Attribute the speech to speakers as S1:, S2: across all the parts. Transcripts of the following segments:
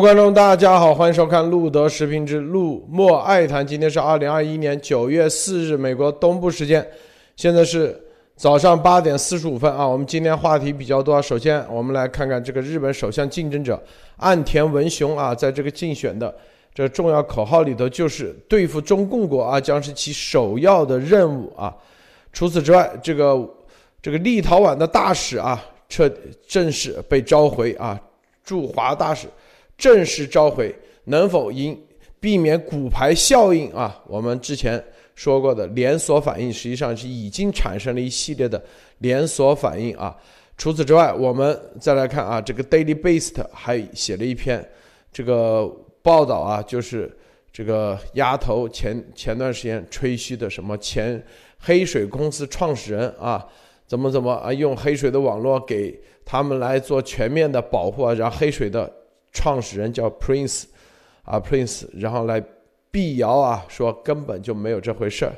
S1: 观众，大家好，欢迎收看路德时评之路莫爱谈。今天是二零二一年九月四日，美国东部时间，现在是早上八点四十五分啊。我们今天话题比较多，首先我们来看看这个日本首相竞争者岸田文雄啊，在这个竞选的这重要口号里头，就是对付中共国啊，将是其首要的任务啊。除此之外，这个这个立陶宛的大使啊，撤正式被召回啊，驻华大使。正式召回能否因避免骨牌效应啊？我们之前说过的连锁反应，实际上是已经产生了一系列的连锁反应啊。除此之外，我们再来看啊，这个 Daily Beast 还写了一篇这个报道啊，就是这个丫头前前段时间吹嘘的什么前黑水公司创始人啊，怎么怎么啊，用黑水的网络给他们来做全面的保护啊，然后黑水的。创始人叫 Prince，啊 Prince，然后来辟谣啊，说根本就没有这回事儿，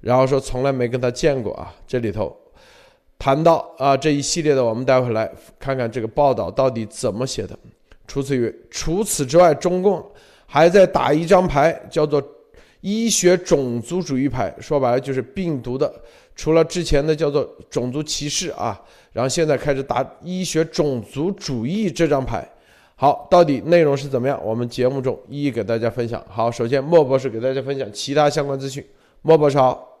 S1: 然后说从来没跟他见过啊。这里头谈到啊这一系列的，我们待会来看看这个报道到底怎么写的。除此于除此之外，中共还在打一张牌，叫做医学种族主义牌，说白了就是病毒的。除了之前的叫做种族歧视啊，然后现在开始打医学种族主义这张牌。好，到底内容是怎么样？我们节目中一一给大家分享。好，首先莫博士给大家分享其他相关资讯。莫博士好。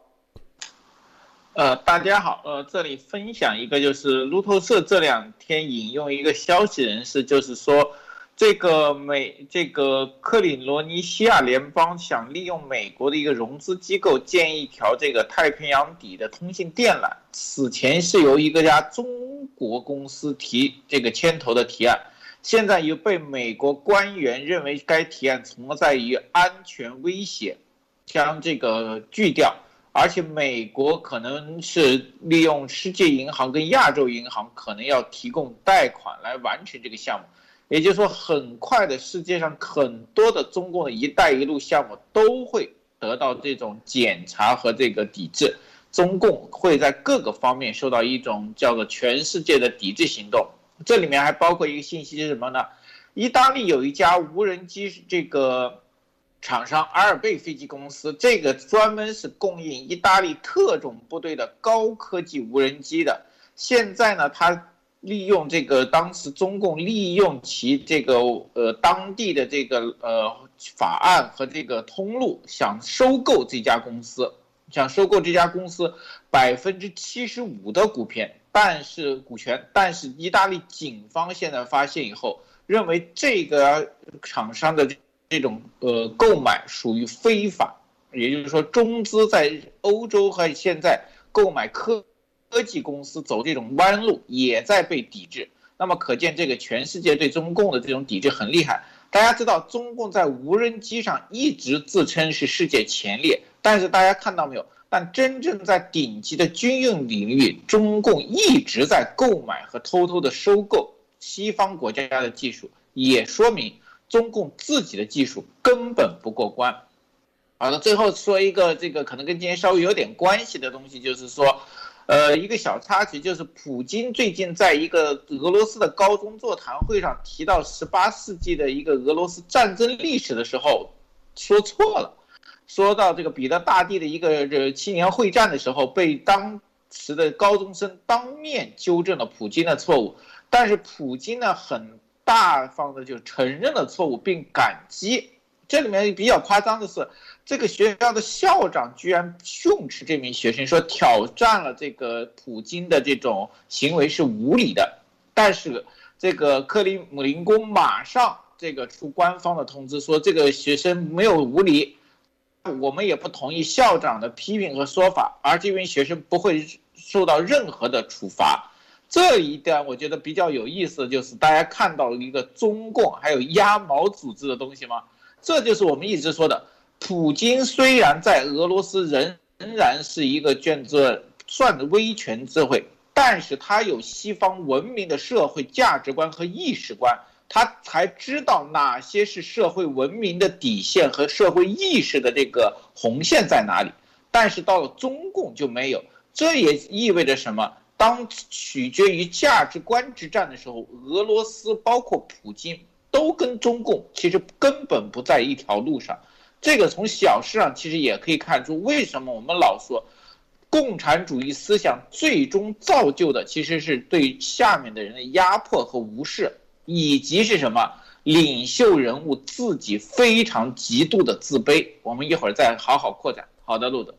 S2: 呃，大家好。呃，这里分享一个，就是路透社这两天引用一个消息人士，就是说，这个美这个克里罗尼西亚联邦想利用美国的一个融资机构建一条这个太平洋底的通信电缆，此前是由一个家中国公司提这个牵头的提案。现在又被美国官员认为该提案存在于安全威胁，将这个拒掉，而且美国可能是利用世界银行跟亚洲银行可能要提供贷款来完成这个项目，也就是说，很快的世界上很多的中共的一带一路项目都会得到这种检查和这个抵制，中共会在各个方面受到一种叫做全世界的抵制行动。这里面还包括一个信息是什么呢？意大利有一家无人机这个厂商阿尔贝飞机公司，这个专门是供应意大利特种部队的高科技无人机的。现在呢，他利用这个当时中共利用其这个呃当地的这个呃法案和这个通路，想收购这家公司，想收购这家公司百分之七十五的股权。但是股权，但是意大利警方现在发现以后，认为这个厂商的这种呃购买属于非法，也就是说中资在欧洲和现在购买科科技公司走这种弯路，也在被抵制。那么可见这个全世界对中共的这种抵制很厉害。大家知道，中共在无人机上一直自称是世界前列，但是大家看到没有？但真正在顶级的军用领域，中共一直在购买和偷偷的收购西方国家的技术，也说明中共自己的技术根本不过关。好的，最后说一个这个可能跟今天稍微有点关系的东西，就是说，呃，一个小插曲，就是普京最近在一个俄罗斯的高中座谈会上提到十八世纪的一个俄罗斯战争历史的时候，说错了。说到这个彼得大帝的一个这七年会战的时候，被当时的高中生当面纠正了普京的错误，但是普京呢很大方的就承认了错误并感激。这里面比较夸张的是，这个学校的校长居然训斥这名学生说挑战了这个普京的这种行为是无理的。但是这个克里姆林宫马上这个出官方的通知说这个学生没有无理。我们也不同意校长的批评和说法，而这名学生不会受到任何的处罚。这一点我觉得比较有意思的就是，大家看到了一个中共还有鸭毛组织的东西吗？这就是我们一直说的，普京虽然在俄罗斯仍仍然是一个卷做算的威权智慧，但是他有西方文明的社会价值观和意识观。他才知道哪些是社会文明的底线和社会意识的这个红线在哪里，但是到了中共就没有。这也意味着什么？当取决于价值观之战的时候，俄罗斯包括普京都跟中共其实根本不在一条路上。这个从小事上其实也可以看出，为什么我们老说，共产主义思想最终造就的其实是对下面的人的压迫和无视，以及是什么领袖人物自己非常极度的自卑。我们一会儿再好好扩展。好的，路德。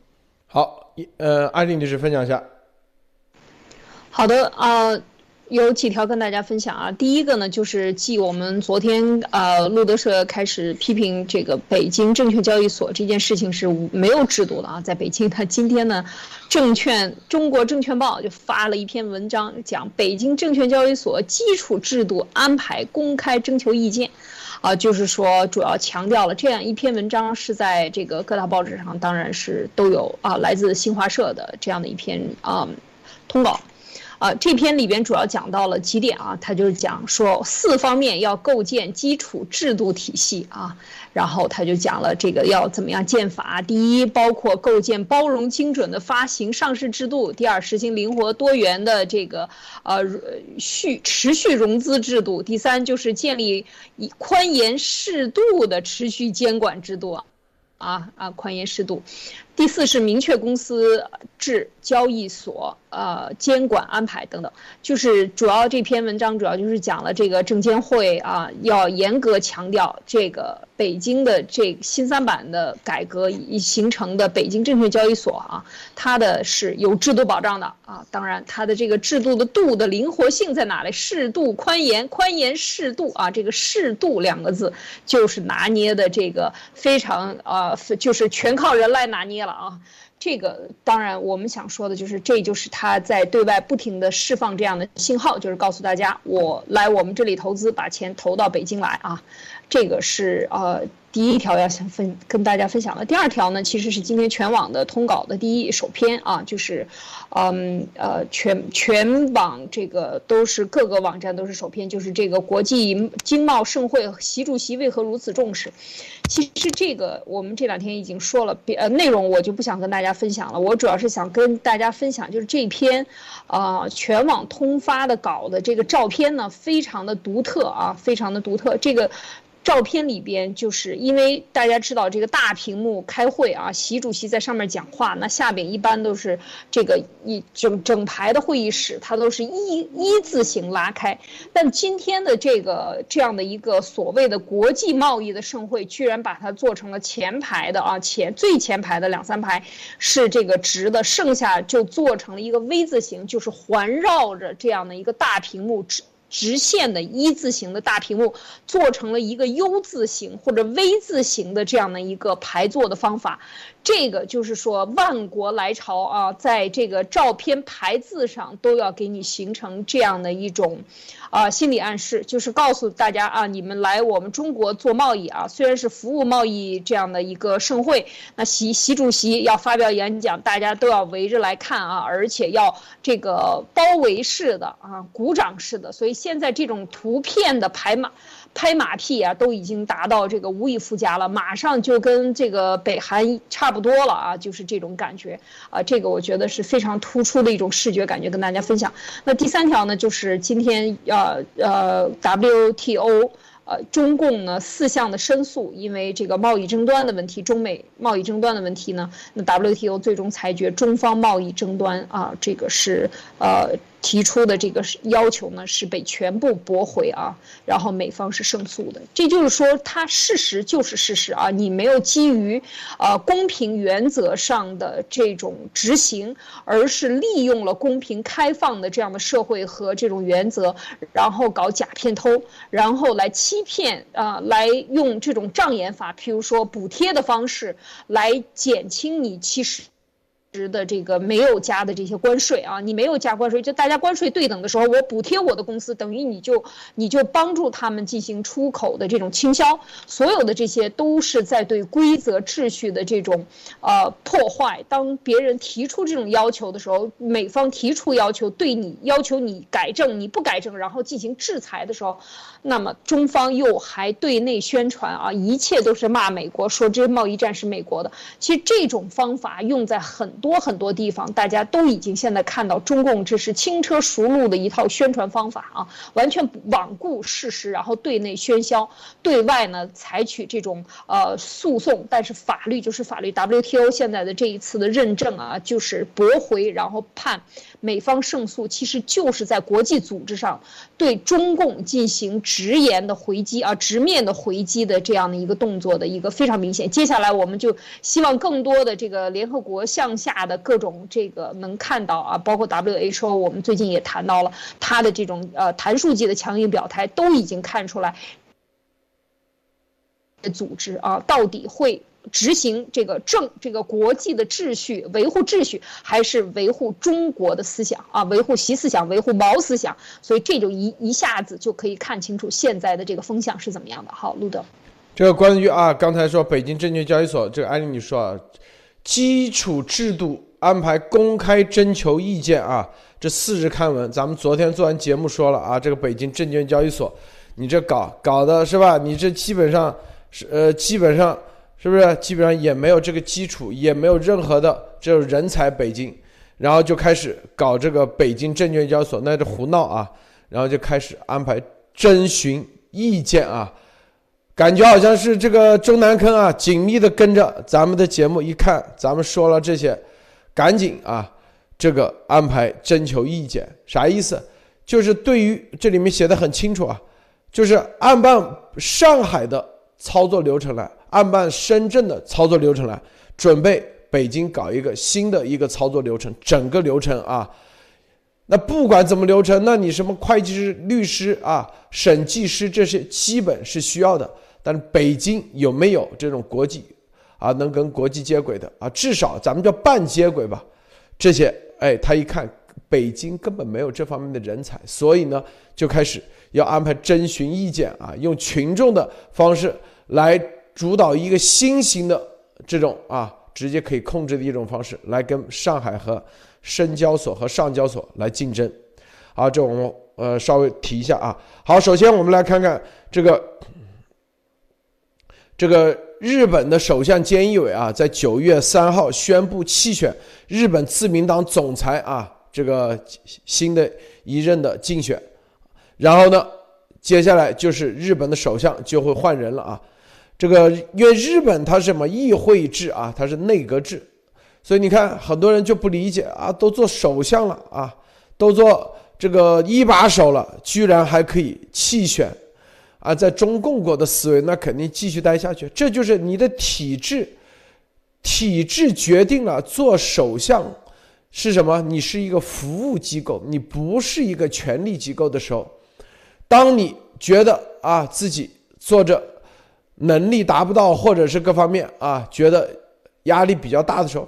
S1: 好，呃，艾丽女士分享一下。
S3: 好的啊。有几条跟大家分享啊，第一个呢，就是继我们昨天呃路德社开始批评这个北京证券交易所这件事情是没有制度的啊，在北京，他今天呢，证券中国证券报就发了一篇文章，讲北京证券交易所基础制度安排公开征求意见，啊，就是说主要强调了这样一篇文章是在这个各大报纸上，当然是都有啊，来自新华社的这样的一篇啊通稿。啊，这篇里边主要讲到了几点啊，他就是讲说四方面要构建基础制度体系啊，然后他就讲了这个要怎么样建法。第一，包括构建包容精准的发行上市制度；第二，实行灵活多元的这个呃续持续融资制度；第三，就是建立以宽严适度的持续监管制度。啊啊，宽严适度。第四是明确公司制、交易所呃监管安排等等，就是主要这篇文章主要就是讲了这个证监会啊要严格强调这个北京的这新三板的改革已形成的北京证券交易所啊，它的是有制度保障的啊，当然它的这个制度的度的灵活性在哪里？适度宽严，宽严适度啊，这个适度两个字就是拿捏的这个非常啊，就是全靠人来拿捏了。啊，这个当然，我们想说的就是，这就是他在对外不停的释放这样的信号，就是告诉大家，我来我们这里投资，把钱投到北京来啊，这个是呃。第一条要想分跟大家分享的，第二条呢，其实是今天全网的通稿的第一首篇啊，就是，嗯呃全全网这个都是各个网站都是首篇，就是这个国际经贸盛会，习主席为何如此重视？其实这个我们这两天已经说了，呃内容我就不想跟大家分享了，我主要是想跟大家分享，就是这篇，啊全网通发的稿的这个照片呢，非常的独特啊，非常的独特，这个。照片里边就是因为大家知道这个大屏幕开会啊，习主席在上面讲话，那下边一般都是这个一整整排的会议室，它都是一一字形拉开。但今天的这个这样的一个所谓的国际贸易的盛会，居然把它做成了前排的啊前最前排的两三排是这个直的，剩下就做成了一个 V 字形，就是环绕着这样的一个大屏幕直。线的一字形的大屏幕做成了一个 U 字形或者 V 字形的这样的一个排座的方法。这个就是说，万国来朝啊，在这个照片排字上都要给你形成这样的一种，啊，心理暗示，就是告诉大家啊，你们来我们中国做贸易啊，虽然是服务贸易这样的一个盛会，那习习主席要发表演讲，大家都要围着来看啊，而且要这个包围式的啊，鼓掌式的，所以现在这种图片的拍马。拍马屁啊，都已经达到这个无以复加了，马上就跟这个北韩差不多了啊，就是这种感觉啊，这个我觉得是非常突出的一种视觉感觉，跟大家分享。那第三条呢，就是今天呃呃 WTO。呃，中共呢四项的申诉，因为这个贸易争端的问题，中美贸易争端的问题呢，那 WTO 最终裁决中方贸易争端啊，这个是呃提出的这个要求呢是被全部驳回啊，然后美方是胜诉的，这就是说它事实就是事实啊，你没有基于呃公平原则上的这种执行，而是利用了公平开放的这样的社会和这种原则，然后搞假片偷，然后来欺。骗啊，来用这种障眼法，譬如说补贴的方式来减轻你其实。值的这个没有加的这些关税啊，你没有加关税，就大家关税对等的时候，我补贴我的公司，等于你就你就帮助他们进行出口的这种倾销，所有的这些都是在对规则秩序的这种呃破坏。当别人提出这种要求的时候，美方提出要求对你要求你改正，你不改正，然后进行制裁的时候，那么中方又还对内宣传啊，一切都是骂美国，说这贸易战是美国的。其实这种方法用在很。多很多地方，大家都已经现在看到中共这是轻车熟路的一套宣传方法啊，完全罔顾事实，然后对内喧嚣，对外呢采取这种呃诉讼，但是法律就是法律。WTO 现在的这一次的认证啊，就是驳回，然后判美方胜诉，其实就是在国际组织上对中共进行直言的回击啊，直面的回击的这样的一个动作的一个非常明显。接下来我们就希望更多的这个联合国向下的各种这个能看到啊，包括 WHO，我们最近也谈到了他的这种呃弹数级的强硬表态，都已经看出来，组织啊到底会。执行这个政这个国际的秩序，维护秩序，还是维护中国的思想啊？维护习思想，维护毛思想，所以这就一一下子就可以看清楚现在的这个风向是怎么样的。好，路德，
S1: 这个关于啊，刚才说北京证券交易所这个安利你说啊，基础制度安排公开征求意见啊，这四日刊文，咱们昨天做完节目说了啊，这个北京证券交易所，你这搞搞的是吧？你这基本上是呃，基本上。是不是基本上也没有这个基础，也没有任何的这种人才？北京，然后就开始搞这个北京证券交易所，那就胡闹啊！然后就开始安排征询意见啊，感觉好像是这个中南坑啊，紧密的跟着咱们的节目，一看咱们说了这些，赶紧啊，这个安排征求意见，啥意思？就是对于这里面写的很清楚啊，就是按办上海的操作流程来。按办深圳的操作流程来，准备北京搞一个新的一个操作流程，整个流程啊，那不管怎么流程，那你什么会计师、律师啊、审计师这些基本是需要的，但是北京有没有这种国际啊能跟国际接轨的啊？至少咱们叫半接轨吧。这些哎，他一看北京根本没有这方面的人才，所以呢就开始要安排征询意见啊，用群众的方式来。主导一个新型的这种啊，直接可以控制的一种方式来跟上海和深交所和上交所来竞争，好，这我们呃稍微提一下啊。好，首先我们来看看这个这个日本的首相菅义伟啊，在九月三号宣布弃选日本自民党总裁啊，这个新的一任的竞选，然后呢，接下来就是日本的首相就会换人了啊。这个因为日本它是什么议会制啊，它是内阁制，所以你看很多人就不理解啊，都做首相了啊，都做这个一把手了，居然还可以弃选啊，在中共国的思维，那肯定继续待下去。这就是你的体制，体制决定了做首相是什么？你是一个服务机构，你不是一个权力机构的时候，当你觉得啊自己做着。能力达不到，或者是各方面啊，觉得压力比较大的时候，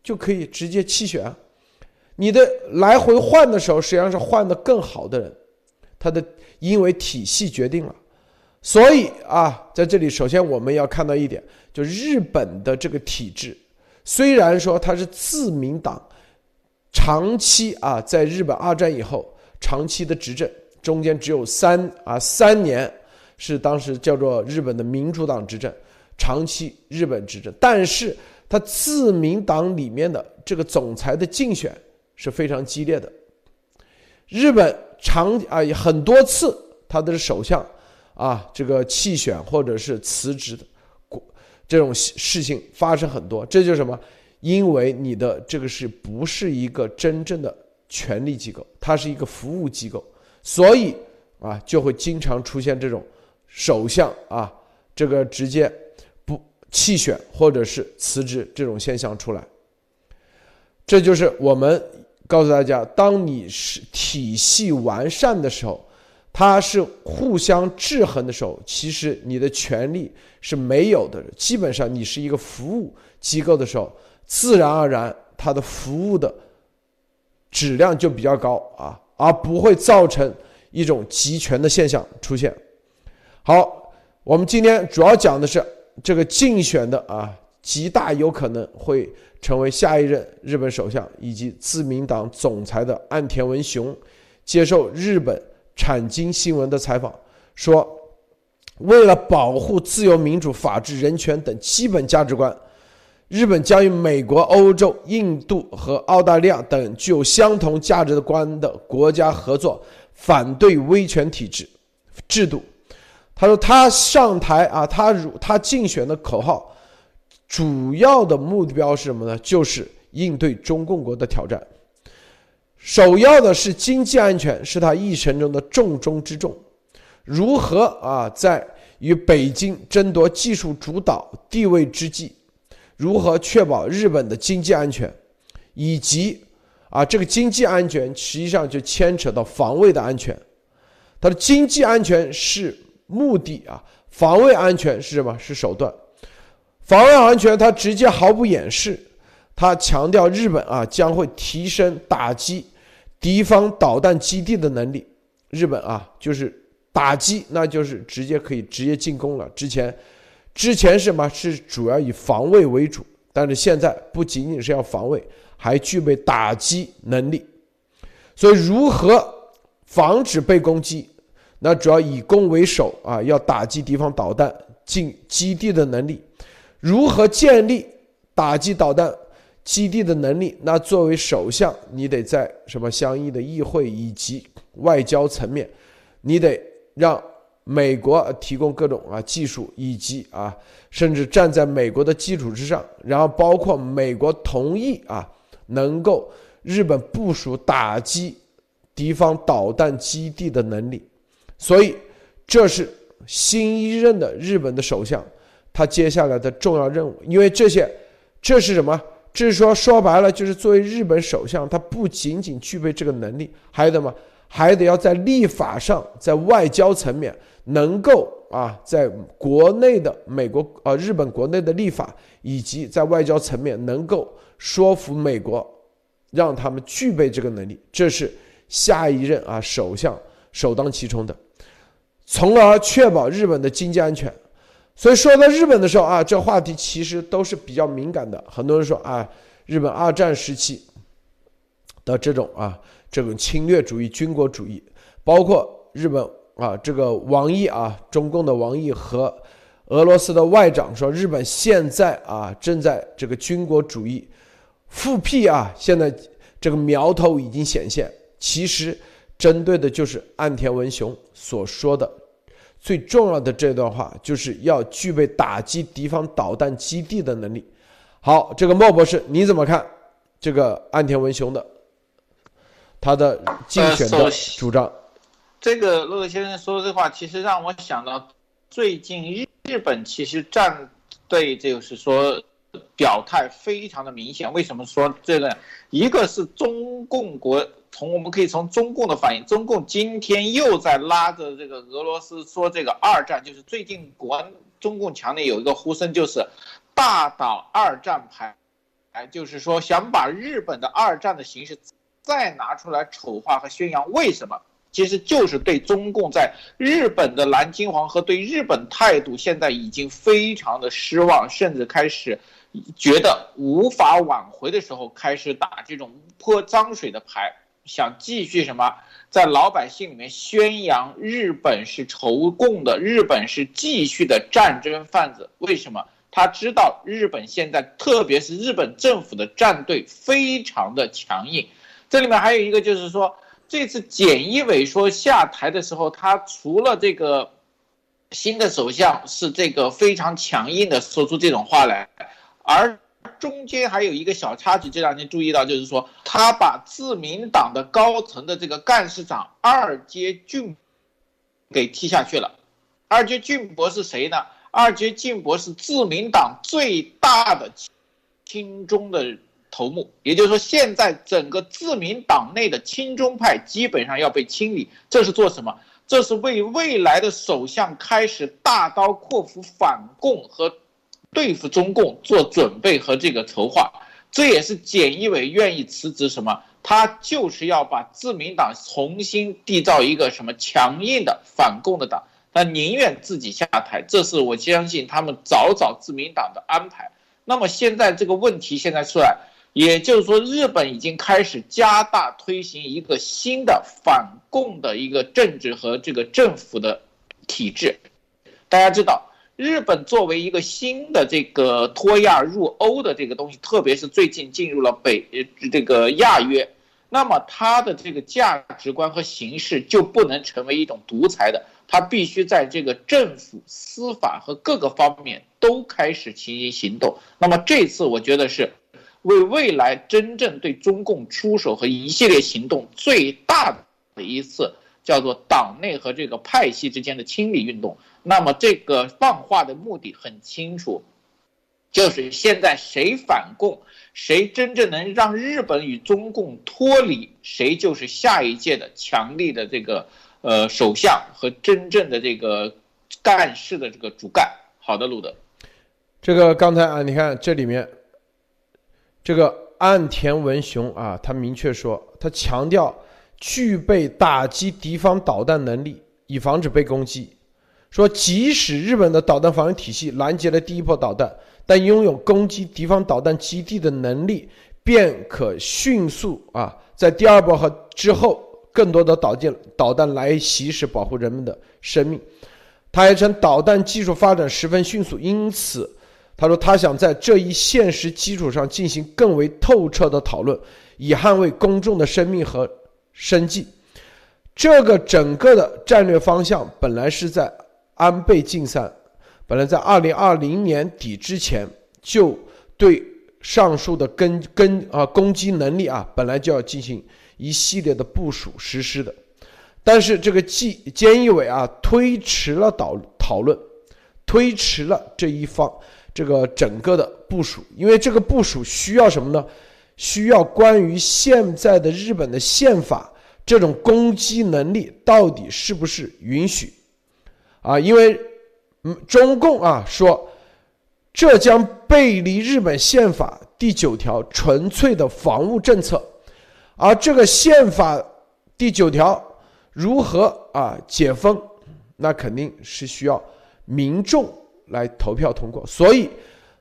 S1: 就可以直接弃选。你的来回换的时候，实际上是换的更好的人，他的因为体系决定了。所以啊，在这里首先我们要看到一点，就日本的这个体制，虽然说它是自民党长期啊，在日本二战以后长期的执政，中间只有三啊三年。是当时叫做日本的民主党执政，长期日本执政，但是他自民党里面的这个总裁的竞选是非常激烈的。日本长啊很多次他的首相啊这个弃选或者是辞职的，这种事情发生很多。这就是什么？因为你的这个是不是一个真正的权力机构？它是一个服务机构，所以啊就会经常出现这种。首相啊，这个直接不弃选或者是辞职这种现象出来，这就是我们告诉大家：当你是体系完善的时候，它是互相制衡的时候，其实你的权利是没有的。基本上你是一个服务机构的时候，自然而然它的服务的质量就比较高啊，而不会造成一种集权的现象出现。好，我们今天主要讲的是这个竞选的啊，极大有可能会成为下一任日本首相以及自民党总裁的岸田文雄，接受日本产经新闻的采访说，为了保护自由民主、法治、人权等基本价值观，日本将与美国、欧洲、印度和澳大利亚等具有相同价值观的国家合作，反对威权体制制度。他说，他上台啊，他如他竞选的口号，主要的目标是什么呢？就是应对中共国的挑战。首要的是经济安全，是他一生中的重中之重。如何啊，在与北京争夺技术主导地位之际，如何确保日本的经济安全，以及啊，这个经济安全实际上就牵扯到防卫的安全。他的经济安全是目的啊，防卫安全是什么？是手段。防卫安全，它直接毫不掩饰，它强调日本啊将会提升打击敌方导弹基地的能力。日本啊，就是。打击那就是直接可以直接进攻了。之前，之前什么是主要以防卫为主，但是现在不仅仅是要防卫，还具备打击能力。所以，如何防止被攻击？那主要以攻为守啊，要打击敌方导弹进基地的能力。如何建立打击导弹基地的能力？那作为首相，你得在什么相应的议会以及外交层面，你得。让美国提供各种啊技术，以及啊，甚至站在美国的基础之上，然后包括美国同意啊，能够日本部署打击敌方导弹基地的能力。所以，这是新一任的日本的首相他接下来的重要任务。因为这些，这是什么？这是说说白了，就是作为日本首相，他不仅仅具备这个能力，还有什么？还得要在立法上，在外交层面能够啊，在国内的美国啊、日本国内的立法，以及在外交层面能够说服美国，让他们具备这个能力，这是下一任啊首相首当其冲的，从而确保日本的经济安全。所以说到日本的时候啊，这话题其实都是比较敏感的。很多人说啊，日本二战时期的这种啊。这种侵略主义、军国主义，包括日本啊，这个王毅啊，中共的王毅和俄罗斯的外长说，日本现在啊正在这个军国主义复辟啊，现在这个苗头已经显现。其实针对的就是岸田文雄所说的最重要的这段话，就是要具备打击敌方导弹基地的能力。好，这个莫博士你怎么看这个岸田文雄的？他的竞选的主张，
S2: 这个洛克先生说的这话，其实让我想到最近日日本其实站队就是说表态非常的明显。为什么说这个？一个是中共国，从我们可以从中共的反应，中共今天又在拉着这个俄罗斯说这个二战，就是最近国中共强烈有一个呼声，就是大倒二战牌，哎，就是说想把日本的二战的形式。再拿出来丑化和宣扬，为什么？其实就是对中共在日本的蓝金黄和对日本态度现在已经非常的失望，甚至开始觉得无法挽回的时候，开始打这种泼脏水的牌，想继续什么，在老百姓里面宣扬日本是仇共的，日本是继续的战争贩子。为什么？他知道日本现在，特别是日本政府的战队非常的强硬。这里面还有一个，就是说，这次简一伟说下台的时候，他除了这个新的首相是这个非常强硬的说出这种话来，而中间还有一个小插曲，这两天注意到，就是说他把自民党的高层的这个干事长二阶俊给踢下去了。二阶俊博是谁呢？二阶俊博是自民党最大的亲中的。头目，也就是说，现在整个自民党内的亲中派基本上要被清理，这是做什么？这是为未来的首相开始大刀阔斧反共和对付中共做准备和这个筹划。这也是简一伟愿意辞职什么？他就是要把自民党重新缔造一个什么强硬的反共的党，他宁愿自己下台。这是我相信他们早早自民党的安排。那么现在这个问题现在出来。也就是说，日本已经开始加大推行一个新的反共的一个政治和这个政府的体制。大家知道，日本作为一个新的这个脱亚入欧的这个东西，特别是最近进入了北这个亚约，那么它的这个价值观和形式就不能成为一种独裁的，它必须在这个政府、司法和各个方面都开始进行行动。那么这次我觉得是为未来真正对中共出手和一系列行动最大的一次。叫做党内和这个派系之间的清理运动。那么这个放话的目的很清楚，就是现在谁反共，谁真正能让日本与中共脱离，谁就是下一届的强力的这个呃首相和真正的这个干事的这个主干。好的，路德，
S1: 这个刚才啊，你看这里面，这个岸田文雄啊，他明确说，他强调。具备打击敌方导弹能力，以防止被攻击。说，即使日本的导弹防御体系拦截了第一波导弹，但拥有攻击敌方导弹基地的能力，便可迅速啊，在第二波和之后更多的导弹导弹来袭时保护人们的生命。他还称，导弹技术发展十分迅速，因此他说他想在这一现实基础上进行更为透彻的讨论，以捍卫公众的生命和。生计，这个整个的战略方向本来是在安倍晋三，本来在二零二零年底之前就对上述的跟跟啊攻击能力啊本来就要进行一系列的部署实施的，但是这个纪菅义伟啊推迟了导讨论，推迟了这一方这个整个的部署，因为这个部署需要什么呢？需要关于现在的日本的宪法这种攻击能力到底是不是允许？啊，因为嗯，中共啊说这将背离日本宪法第九条纯粹的防务政策，而这个宪法第九条如何啊解封，那肯定是需要民众来投票通过。所以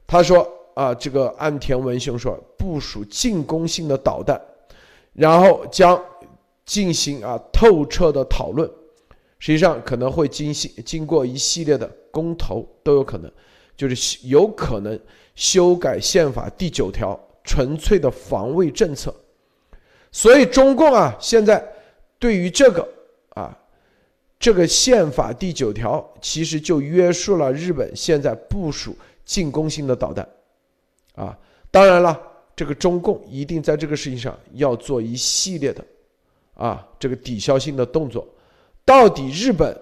S1: 他说。啊，这个岸田文雄说部署进攻性的导弹，然后将进行啊透彻的讨论，实际上可能会经行经过一系列的公投都有可能，就是有可能修改宪法第九条纯粹的防卫政策，所以中共啊现在对于这个啊这个宪法第九条其实就约束了日本现在部署进攻性的导弹。啊，当然了，这个中共一定在这个事情上要做一系列的，啊，这个抵消性的动作。到底日本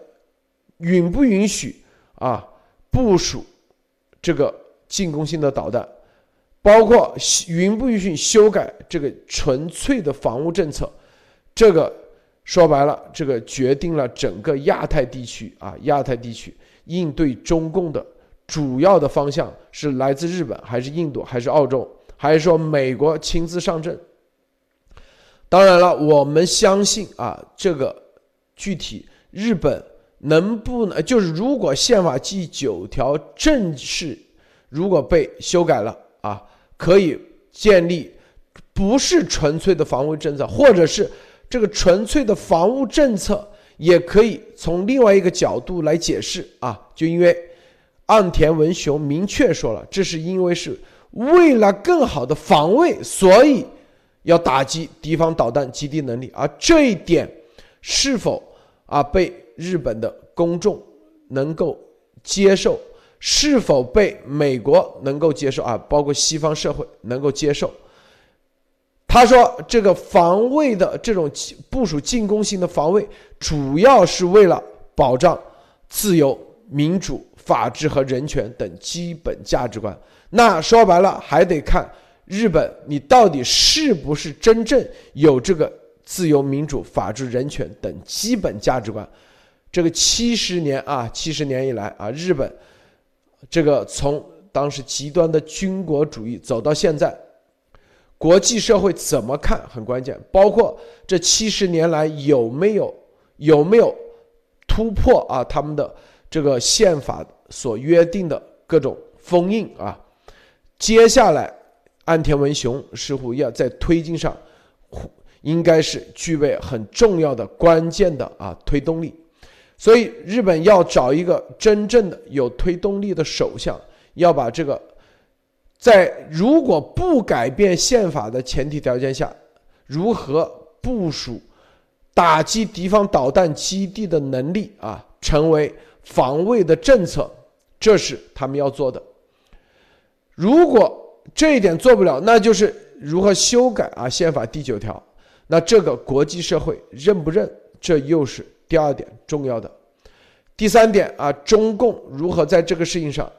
S1: 允不允许啊部署这个进攻性的导弹，包括允不允许修改这个纯粹的防务政策？这个说白了，这个决定了整个亚太地区啊，亚太地区应对中共的。主要的方向是来自日本还是印度还是澳洲还是说美国亲自上阵？当然了，我们相信啊，这个具体日本能不能就是如果宪法第九条正式如果被修改了啊，可以建立不是纯粹的防卫政策，或者是这个纯粹的防务政策也可以从另外一个角度来解释啊，就因为。岸田文雄明确说了，这是因为是为了更好的防卫，所以要打击敌方导弹基地能力。而这一点是否啊被日本的公众能够接受，是否被美国能够接受啊，包括西方社会能够接受？他说，这个防卫的这种部署进攻性的防卫，主要是为了保障自由民主。法治和人权等基本价值观，那说白了还得看日本，你到底是不是真正有这个自由、民主、法治、人权等基本价值观？这个七十年啊，七十年以来啊，日本这个从当时极端的军国主义走到现在，国际社会怎么看很关键，包括这七十年来有没有有没有突破啊，他们的这个宪法。所约定的各种封印啊，接下来岸田文雄似乎要在推进上，应该是具备很重要的关键的啊推动力。所以日本要找一个真正的有推动力的首相，要把这个在如果不改变宪法的前提条件下，如何部署打击敌方导弹基地的能力啊，成为防卫的政策，这是他们要做的。如果这一点做不了，那就是如何修改啊宪法第九条。那这个国际社会认不认？这又是第二点重要的。第三点啊，中共如何在这个事情上，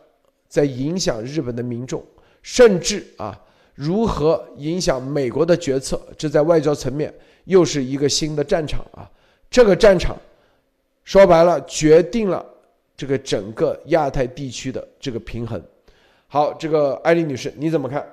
S1: 在影响日本的民众，甚至啊，如何影响美国的决策？这在外交层面又是一个新的战场啊。这个战场说白了，决定了这个整个亚太地区的这个平衡。好，这个艾丽女士，你怎么看？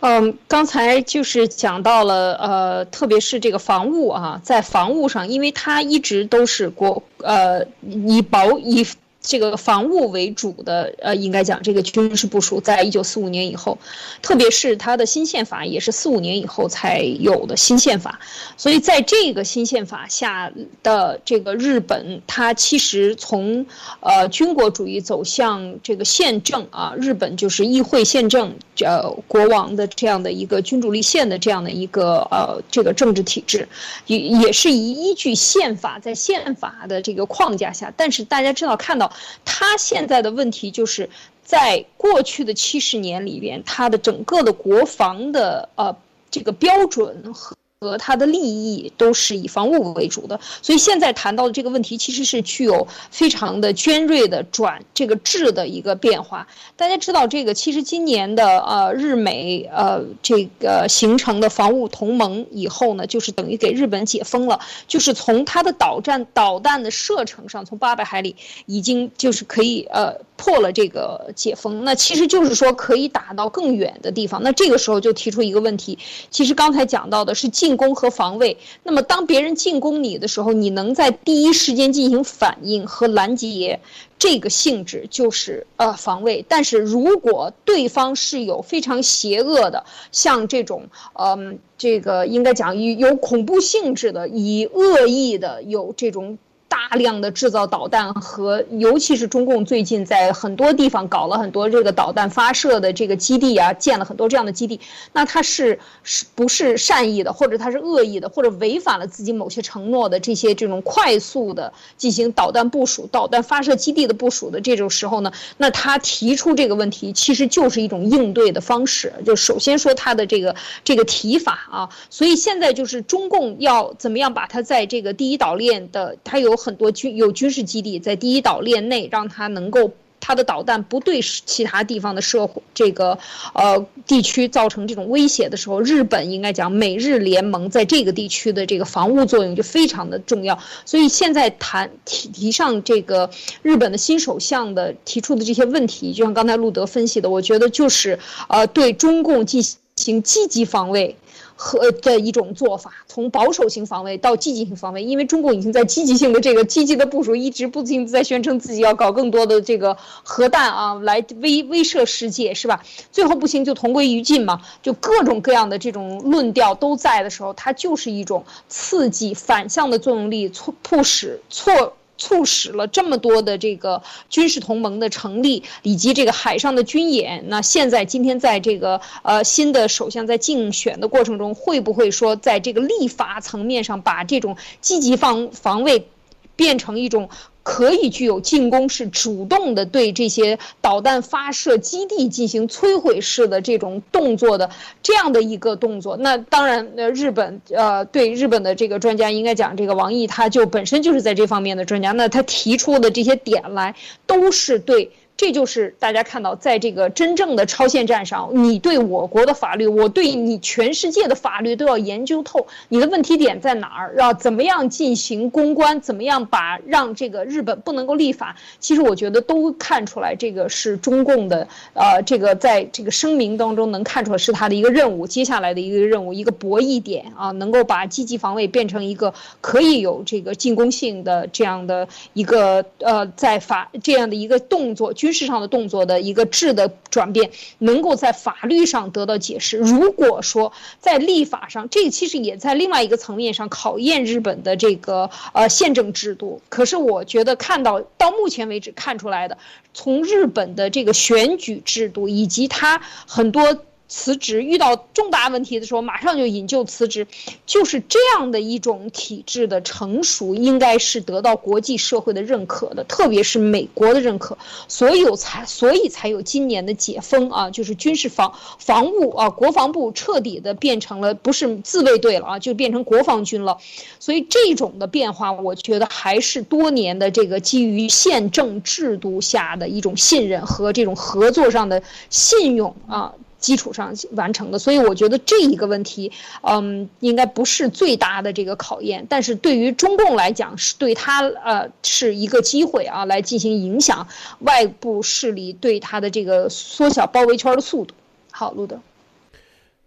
S3: 嗯，刚才就是讲到了，呃，特别是这个防务啊，在防务上，因为它一直都是国，呃，以保以。这个防务为主的，呃，应该讲这个军事部署，在一九四五年以后，特别是它的新宪法也是四五年以后才有的新宪法，所以在这个新宪法下的这个日本，它其实从呃军国主义走向这个宪政啊，日本就是议会宪政，呃，国王的这样的一个君主立宪的这样的一个呃这个政治体制，也也是以依据宪法在宪法的这个框架下，但是大家知道看到。他现在的问题就是在过去的七十年里边，他的整个的国防的呃这个标准和。和他的利益都是以防务为主的，所以现在谈到的这个问题，其实是具有非常的尖锐的转这个质的一个变化。大家知道，这个其实今年的呃日美呃这个形成的防务同盟以后呢，就是等于给日本解封了，就是从它的导弹导弹的射程上，从八百海里已经就是可以呃破了这个解封，那其实就是说可以打到更远的地方。那这个时候就提出一个问题，其实刚才讲到的是进。攻和防卫。那么，当别人进攻你的时候，你能在第一时间进行反应和拦截，这个性质就是呃防卫。但是如果对方是有非常邪恶的，像这种嗯，这个应该讲有恐怖性质的，以恶意的有这种。大量的制造导弹和，尤其是中共最近在很多地方搞了很多这个导弹发射的这个基地啊，建了很多这样的基地。那他是是不是善意的，或者他是恶意的，或者违反了自己某些承诺的这些这种快速的进行导弹部署、导弹发射基地的部署的这种时候呢？那他提出这个问题，其实就是一种应对的方式。就首先说他的这个这个提法啊，所以现在就是中共要怎么样把它在这个第一岛链的，它有。很多军有军事基地在第一岛链内，让它能够它的导弹不对其他地方的社会这个呃地区造成这种威胁的时候，日本应该讲美日联盟在这个地区的这个防务作用就非常的重要。所以现在谈提提上这个日本的新首相的提出的这些问题，就像刚才路德分析的，我觉得就是呃对中共进行积极防卫。和的一种做法，从保守型防卫到积极性防卫，因为中共已经在积极性的这个积极的部署，一直不停在宣称自己要搞更多的这个核弹啊，来威威慑世界，是吧？最后不行就同归于尽嘛，就各种各样的这种论调都在的时候，它就是一种刺激反向的作用力，促迫使错。促使了这么多的这个军事同盟的成立，以及这个海上的军演。那现在今天在这个呃新的首相在竞选的过程中，会不会说在这个立法层面上把这种积极防防卫变成一种？可以具有进攻式、主动的对这些导弹发射基地进行摧毁式的这种动作的这样的一个动作。那当然，呃，日本呃，对日本的这个专家应该讲，这个王毅他就本身就是在这方面的专家。那他提出的这些点来，都是对。这就是大家看到，在这个真正的超限战上，你对我国的法律，我对你全世界的法律都要研究透。你的问题点在哪儿？要怎么样进行公关？怎么样把让这个日本不能够立法？其实我觉得都看出来，这个是中共的，呃，这个在这个声明当中能看出来是他的一个任务，接下来的一个任务，一个博弈点啊，能够把积极防卫变成一个可以有这个进攻性的这样的一个呃，在法这样的一个动作军。事上的动作的一个质的转变，能够在法律上得到解释。如果说在立法上，这其实也在另外一个层面上考验日本的这个呃宪政制度。可是我觉得看到到目前为止看出来的，从日本的这个选举制度以及它很多。辞职遇到重大问题的时候，马上就引咎辞职，就是这样的一种体制的成熟，应该是得到国际社会的认可的，特别是美国的认可，所有才所以才有今年的解封啊，就是军事防防务啊，国防部彻底的变成了不是自卫队了啊，就变成国防军了，所以这种的变化，我觉得还是多年的这个基于宪政制度下的一种信任和这种合作上的信用啊。基础上完成的，所以我觉得这一个问题，嗯，应该不是最大的这个考验，但是对于中共来讲，是对他呃是一个机会啊，来进行影响外部势力对他的这个缩小包围圈的速度。好，路德，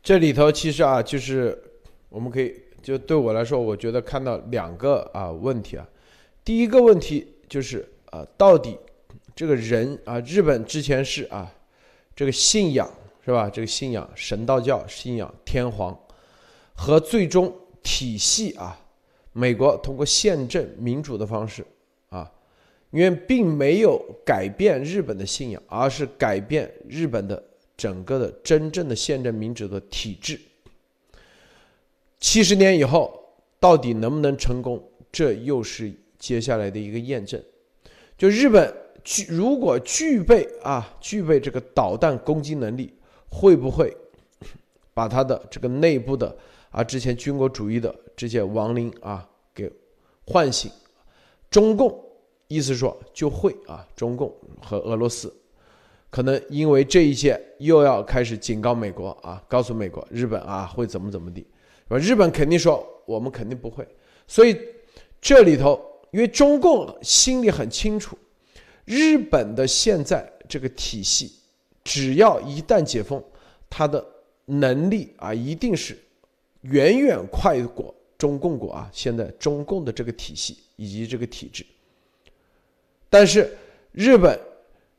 S1: 这里头其实啊，就是我们可以就对我来说，我觉得看到两个啊问题啊，第一个问题就是啊，到底这个人啊，日本之前是啊，这个信仰。是吧？这个信仰神道教，信仰天皇，和最终体系啊，美国通过宪政民主的方式啊，因为并没有改变日本的信仰，而是改变日本的整个的真正的宪政民主的体制。七十年以后，到底能不能成功？这又是接下来的一个验证。就日本具如果具备啊，具备这个导弹攻击能力。会不会把他的这个内部的啊，之前军国主义的这些亡灵啊给唤醒？中共意思说就会啊，中共和俄罗斯可能因为这一些又要开始警告美国啊，告诉美国日本啊会怎么怎么地，是吧？日本肯定说我们肯定不会，所以这里头因为中共心里很清楚，日本的现在这个体系。只要一旦解封，他的能力啊，一定是远远快过中共国啊。现在中共的这个体系以及这个体制，但是日本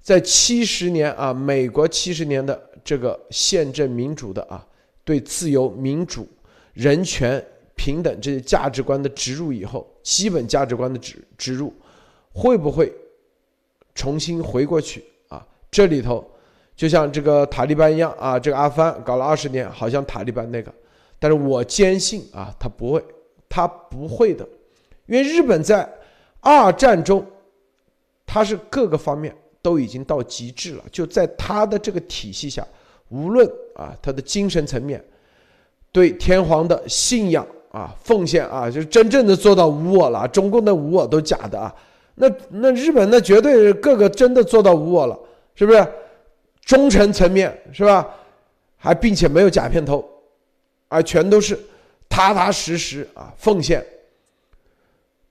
S1: 在七十年啊，美国七十年的这个宪政民主的啊，对自由、民主、人权、平等这些价值观的植入以后，基本价值观的植植入，会不会重新回过去啊？这里头。就像这个塔利班一样啊，这个阿富汗搞了二十年，好像塔利班那个，但是我坚信啊，他不会，他不会的，因为日本在二战中，他是各个方面都已经到极致了，就在他的这个体系下，无论啊他的精神层面，对天皇的信仰啊奉献啊，就是真正的做到无我了，中共的无我都假的啊，那那日本那绝对各个真的做到无我了，是不是？忠诚层面是吧？还并且没有假片头，啊，全都是踏踏实实啊奉献。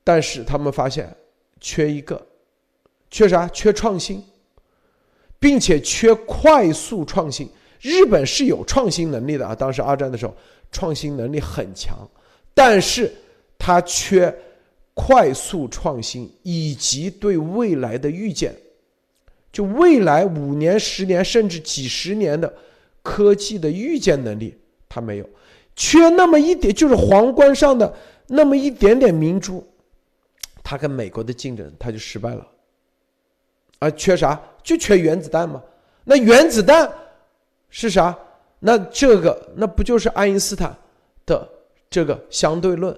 S1: 但是他们发现缺一个，缺啥？缺创新，并且缺快速创新。日本是有创新能力的啊，当时二战的时候创新能力很强，但是它缺快速创新以及对未来的预见。就未来五年、十年甚至几十年的科技的预见能力，他没有，缺那么一点，就是皇冠上的那么一点点明珠，他跟美国的竞争他就失败了。啊，缺啥？就缺原子弹嘛。那原子弹是啥？那这个那不就是爱因斯坦的这个相对论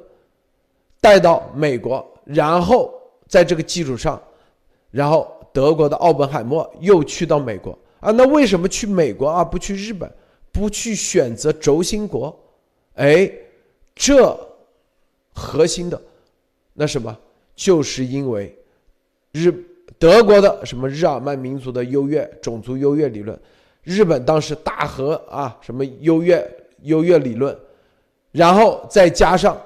S1: 带到美国，然后在这个基础上，然后。德国的奥本海默又去到美国啊？那为什么去美国而不去日本？不去选择轴心国？哎，这核心的那什么，就是因为日德国的什么日耳曼民族的优越种族优越理论，日本当时大和啊什么优越优越理论，然后再加上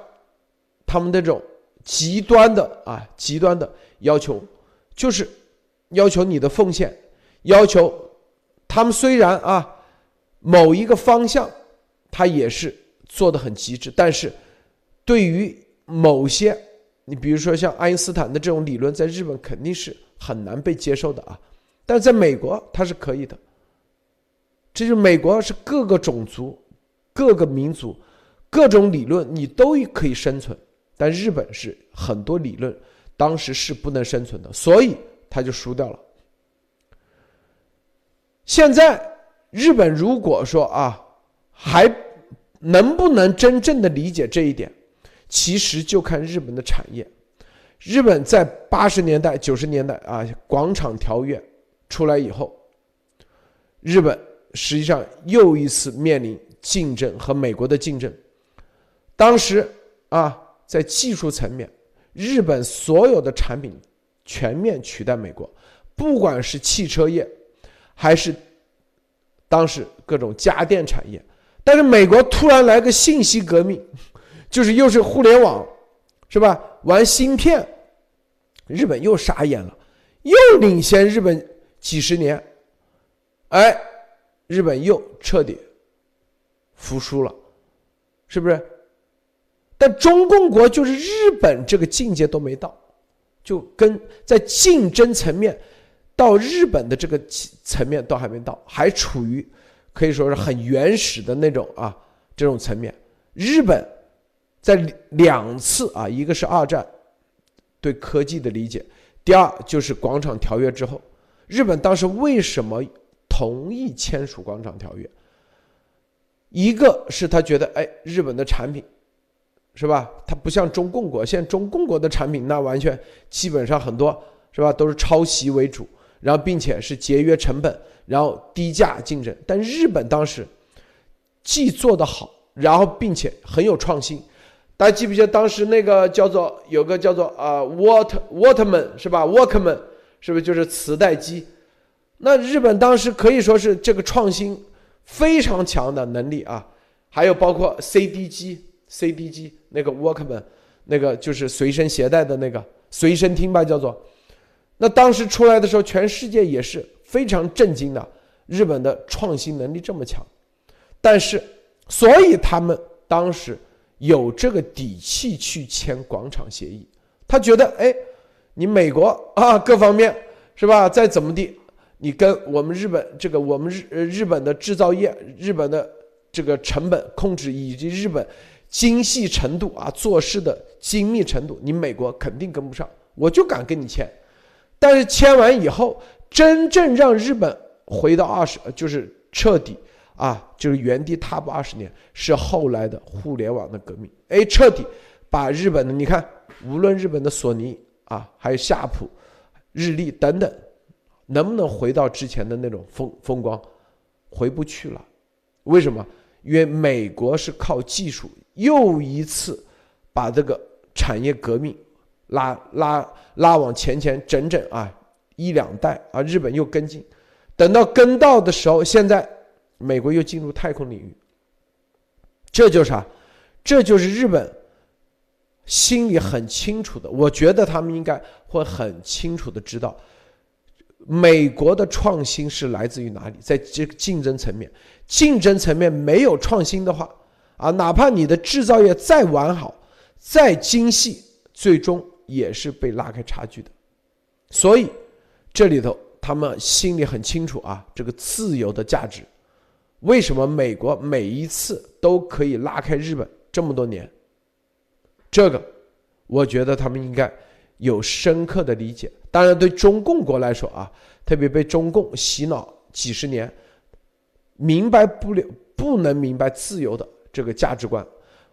S1: 他们那种极端的啊极端的要求，就是。要求你的奉献，要求他们虽然啊某一个方向他也是做的很极致，但是对于某些你比如说像爱因斯坦的这种理论，在日本肯定是很难被接受的啊。但在美国它是可以的。这就美国是各个种族、各个民族、各种理论你都可以生存，但日本是很多理论当时是不能生存的，所以他就输掉了。现在日本如果说啊，还能不能真正的理解这一点，其实就看日本的产业。日本在八十年代、九十年代啊，广场条约出来以后，日本实际上又一次面临竞争和美国的竞争。当时啊，在技术层面，日本所有的产品全面取代美国，不管是汽车业。还是当时各种家电产业，但是美国突然来个信息革命，就是又是互联网，是吧？玩芯片，日本又傻眼了，又领先日本几十年，哎，日本又彻底服输了，是不是？但中共国就是日本这个境界都没到，就跟在竞争层面。到日本的这个层面都还没到，还处于可以说是很原始的那种啊这种层面。日本在两次啊，一个是二战对科技的理解，第二就是广场条约之后，日本当时为什么同意签署广场条约？一个是他觉得哎，日本的产品是吧？它不像中共国，现在中共国的产品那完全基本上很多是吧，都是抄袭为主。然后，并且是节约成本，然后低价竞争。但日本当时既做得好，然后并且很有创新。大家记不记得当时那个叫做有个叫做啊 Water Waterman 是吧？Walkman 是不是就是磁带机？那日本当时可以说是这个创新非常强的能力啊。还有包括 CD 机，CD 机那个 Walkman 那个就是随身携带的那个随身听吧，叫做。那当时出来的时候，全世界也是非常震惊的。日本的创新能力这么强，但是，所以他们当时有这个底气去签广场协议。他觉得，哎，你美国啊，各方面是吧？再怎么地，你跟我们日本这个我们日日本的制造业、日本的这个成本控制以及日本精细程度啊，做事的精密程度，你美国肯定跟不上。我就敢跟你签。但是签完以后，真正让日本回到二十，就是彻底啊，就是原地踏步二十年，是后来的互联网的革命。哎，彻底把日本的，你看，无论日本的索尼啊，还有夏普、日立等等，能不能回到之前的那种风风光？回不去了。为什么？因为美国是靠技术又一次把这个产业革命。拉拉拉往前前整整啊一两代啊，日本又跟进，等到跟到的时候，现在美国又进入太空领域，这就是啥？这就是日本心里很清楚的。我觉得他们应该会很清楚的知道，美国的创新是来自于哪里，在这个竞争层面，竞争层面没有创新的话啊，哪怕你的制造业再完好、再精细，最终。也是被拉开差距的，所以这里头他们心里很清楚啊，这个自由的价值。为什么美国每一次都可以拉开日本这么多年？这个我觉得他们应该有深刻的理解。当然，对中共国来说啊，特别被中共洗脑几十年，明白不了，不能明白自由的这个价值观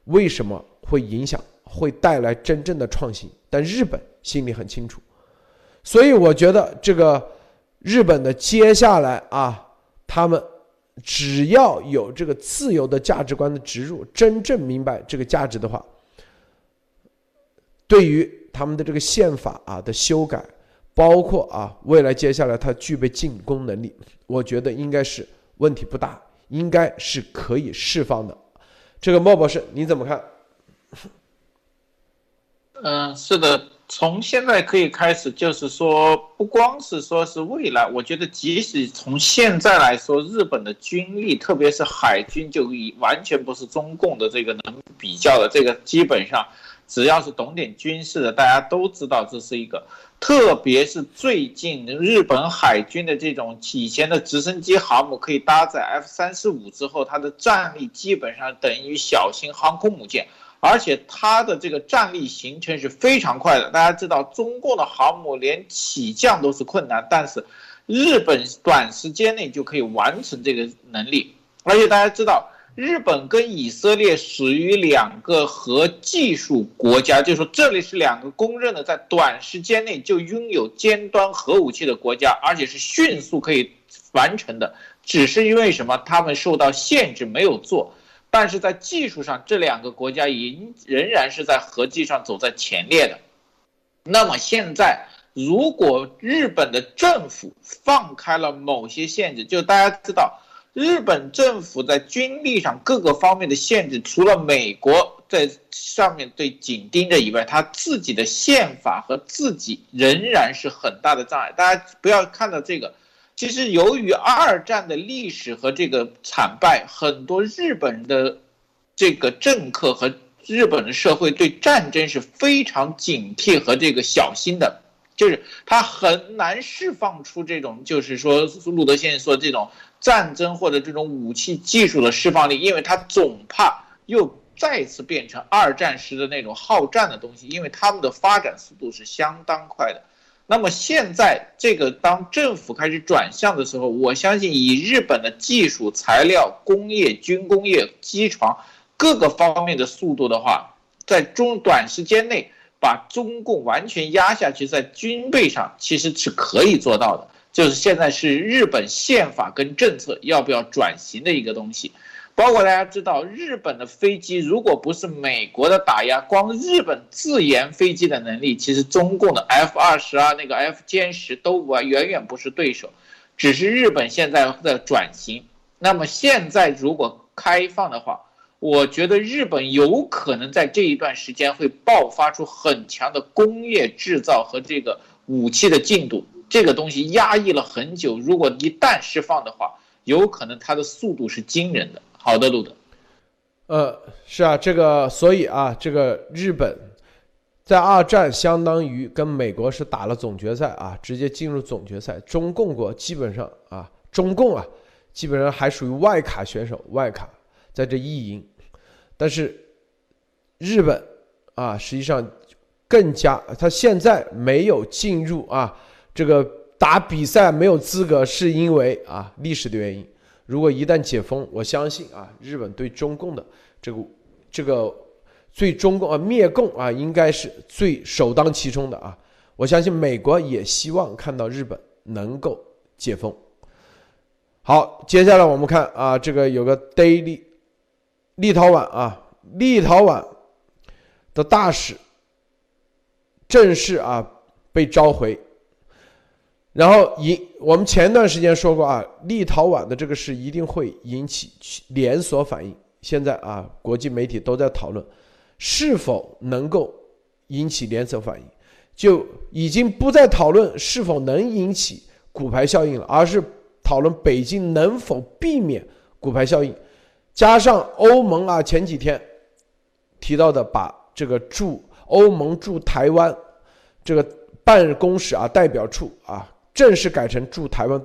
S1: 为什么会影响。会带来真正的创新，但日本心里很清楚，所以我觉得这个日本的接下来啊，他们只要有这个自由的价值观的植入，真正明白这个价值的话，对于他们的这个宪法啊的修改，包括啊未来接下来它具备进攻能力，我觉得应该是问题不大，应该是可以释放的。这个莫博士你怎么看？
S2: 嗯，是的，从现在可以开始，就是说，不光是说是未来，我觉得即使从现在来说，日本的军力，特别是海军，就已完全不是中共的这个能比较的。这个基本上，只要是懂点军事的，大家都知道这是一个，特别是最近日本海军的这种以前的直升机航母可以搭载 F 三十五之后，它的战力基本上等于小型航空母舰，而且它的这个战力形成是非常快的。大家知道，中共的航母连起降都是困难，但是日本短时间内就可以完成这个能力，而且大家知道。日本跟以色列属于两个核技术国家，就是说这里是两个公认的在短时间内就拥有尖端核武器的国家，而且是迅速可以完成的。只是因为什么，他们受到限制没有做，但是在技术上，这两个国家仍仍然是在核技上走在前列的。那么现在，如果日本的政府放开了某些限制，就大家知道。日本政府在军力上各个方面的限制，除了美国在上面对紧盯着以外，他自己的宪法和自己仍然是很大的障碍。大家不要看到这个，其实由于二战的历史和这个惨败，很多日本的这个政客和日本的社会对战争是非常警惕和这个小心的。就是他很难释放出这种，就是说路德先生说这种战争或者这种武器技术的释放力，因为他总怕又再次变成二战时的那种好战的东西，因为他们的发展速度是相当快的。那么现在这个当政府开始转向的时候，我相信以日本的技术、材料、工业、军工业、机床各个方面的速度的话，在中短时间内。把中共完全压下去，在军备上其实是可以做到的，就是现在是日本宪法跟政策要不要转型的一个东西。包括大家知道，日本的飞机如果不是美国的打压，光日本自研飞机的能力，其实中共的 F 二十啊，那个 F 歼十都完远远不是对手。只是日本现在在转型，那么现在如果开放的话。我觉得日本有可能在这一段时间会爆发出很强的工业制造和这个武器的进度，这个东西压抑了很久，如果一旦释放的话，有可能它的速度是惊人的。好的，路德，
S1: 呃，是啊，这个所以啊，这个日本在二战相当于跟美国是打了总决赛啊，直接进入总决赛，中共国基本上啊，中共啊，基本上还属于外卡选手，外卡在这意淫。但是，日本啊，实际上更加，他现在没有进入啊，这个打比赛没有资格，是因为啊历史的原因。如果一旦解封，我相信啊，日本对中共的这个这个最中共啊灭共啊，应该是最首当其冲的啊。我相信美国也希望看到日本能够解封。好，接下来我们看啊，这个有个 daily。立陶宛啊，立陶宛的大使正式啊被召回，然后引我们前段时间说过啊，立陶宛的这个事一定会引起连锁反应。现在啊，国际媒体都在讨论是否能够引起连锁反应，就已经不再讨论是否能引起骨牌效应了，而是讨论北京能否避免骨牌效应。加上欧盟啊，前几天提到的，把这个驻欧盟驻台湾这个办公室啊代表处啊，正式改成驻台湾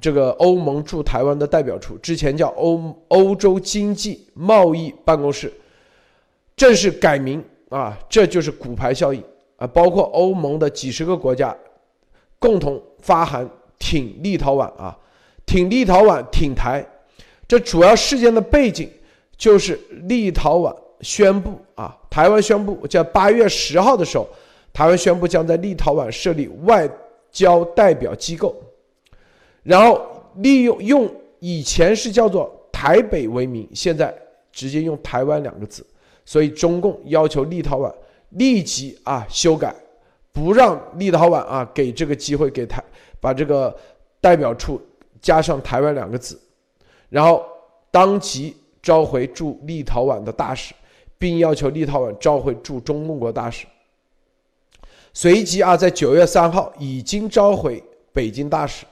S1: 这个欧盟驻台湾的代表处，之前叫欧欧洲经济贸易办公室，正式改名啊，这就是骨牌效应啊，包括欧盟的几十个国家共同发函挺立陶宛啊，挺立陶宛，挺台。这主要事件的背景就是立陶宛宣布啊，台湾宣布在八月十号的时候，台湾宣布将在立陶宛设立外交代表机构，然后利用用以前是叫做台北为名，现在直接用台湾两个字，所以中共要求立陶宛立即啊修改，不让立陶宛啊给这个机会给台把这个代表处加上台湾两个字。然后当即召回驻立陶宛的大使，并要求立陶宛召回驻中共国大使。随即啊，在九月三号已经召回北京大使，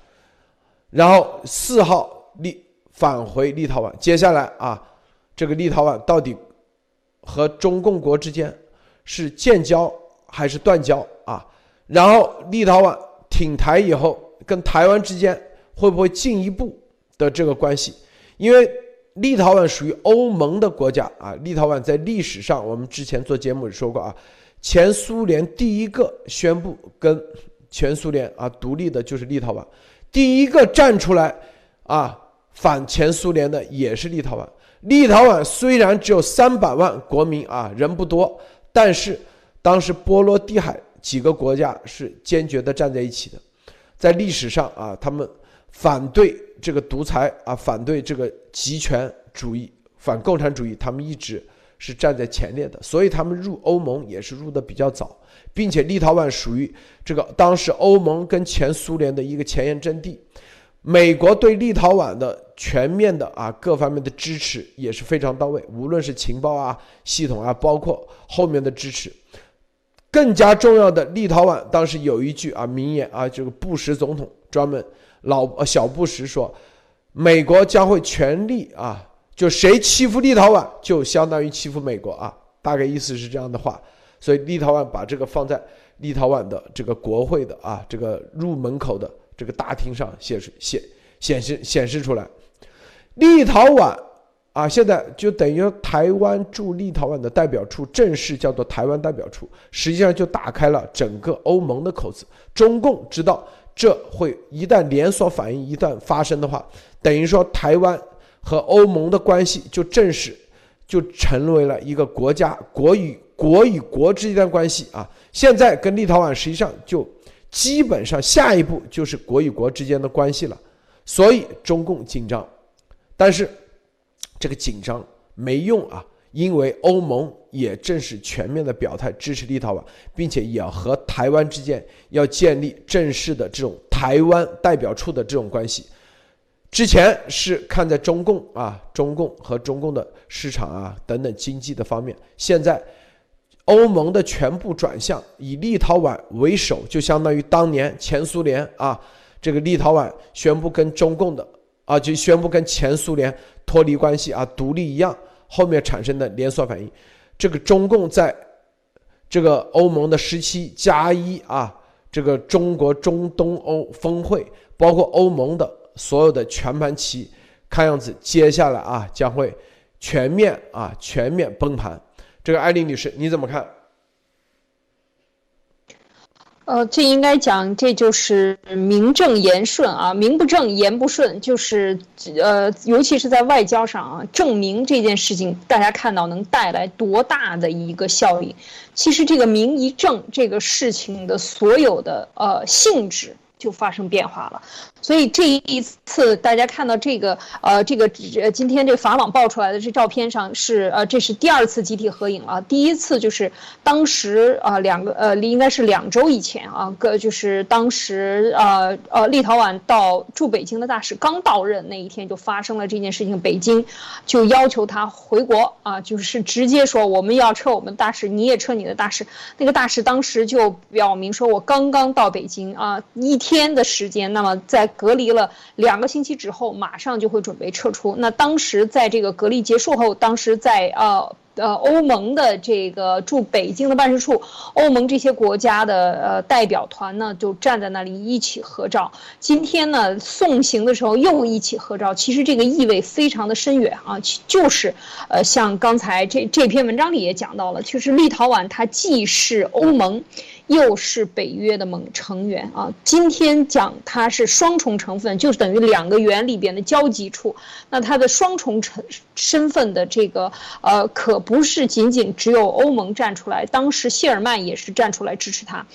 S1: 然后四号立返回立陶宛。接下来啊，这个立陶宛到底和中共国之间是建交还是断交啊？然后立陶宛挺台以后，跟台湾之间会不会进一步的这个关系？因为立陶宛属于欧盟的国家啊，立陶宛在历史上，我们之前做节目说过啊，前苏联第一个宣布跟前苏联啊独立的就是立陶宛，第一个站出来啊反前苏联的也是立陶宛。立陶宛虽然只有三百万国民啊，人不多，但是当时波罗的海几个国家是坚决的站在一起的，在历史上啊，他们反对这个独裁啊，反对这个极权主义、反共产主义，他们一直是站在前列的，所以他们入欧盟也是入的比较早，并且立陶宛属于这个当时欧盟跟前苏联的一个前沿阵地。美国对立陶宛的全面的啊各方面的支持也是非常到位，无论是情报啊系统啊，包括后面的支持。更加重要的，立陶宛当时有一句啊名言啊，这个布什总统专门老呃小布什说，美国将会全力啊，就谁欺负立陶宛，就相当于欺负美国啊，大概意思是这样的话。所以立陶宛把这个放在立陶宛的这个国会的啊这个入门口的。这个大厅上显示显显示显示出来，立陶宛啊，现在就等于台湾驻立陶宛的代表处正式叫做台湾代表处，实际上就打开了整个欧盟的口子。中共知道这会一旦连锁反应一旦发生的话，等于说台湾和欧盟的关系就正式就成为了一个国家国与国与国之间的关系啊。现在跟立陶宛实际上就。基本上下一步就是国与国之间的关系了，所以中共紧张，但是这个紧张没用啊，因为欧盟也正式全面的表态支持立陶宛，并且也和台湾之间要建立正式的这种台湾代表处的这种关系。之前是看在中共啊，中共和中共的市场啊等等经济的方面，现在。欧盟的全部转向以立陶宛为首，就相当于当年前苏联啊，这个立陶宛宣布跟中共的啊，就宣布跟前苏联脱离关系啊，独立一样，后面产生的连锁反应。这个中共在这个欧盟的十七加一啊，这个中国中东欧峰会，包括欧盟的所有的全盘棋，看样子接下来啊将会全面啊全面崩盘。这个艾丽女士，你怎么看？
S3: 呃，这应该讲，这就是名正言顺啊，名不正言不顺，就是呃，尤其是在外交上啊，证明这件事情，大家看到能带来多大的一个效应。其实这个名一正，这个事情的所有的呃性质就发生变化了。所以这一次，大家看到这个，呃，这个呃，今天这法网爆出来的这照片上是，呃，这是第二次集体合影了。第一次就是当时啊，两个呃，应该是两周以前啊，个就是当时呃呃，立陶宛到驻北京的大使刚到任那一天就发生了这件事情，北京就要求他回国啊，就是直接说我们要撤我们大使，你也撤你的大使。那个大使当时就表明说，我刚刚到北京啊，一天的时间，那么在。隔离了两个星期之后，马上就会准备撤出。那当时在这个隔离结束后，当时在呃呃欧盟的这个驻北京的办事处，欧盟这些国家的呃代表团呢，就站在那里一起合照。今天呢送行的时候又一起合照，其实这个意味非常的深远啊，就是呃像刚才这这篇文章里也讲到了，就是立陶宛它既是欧盟。又是北约的盟成员啊，今天讲它是双重成分，就是等于两个圆里边的交集处。那它的双重成身份的这个呃，可不是仅仅只有欧盟站出来，当时谢尔曼也是站出来支持他。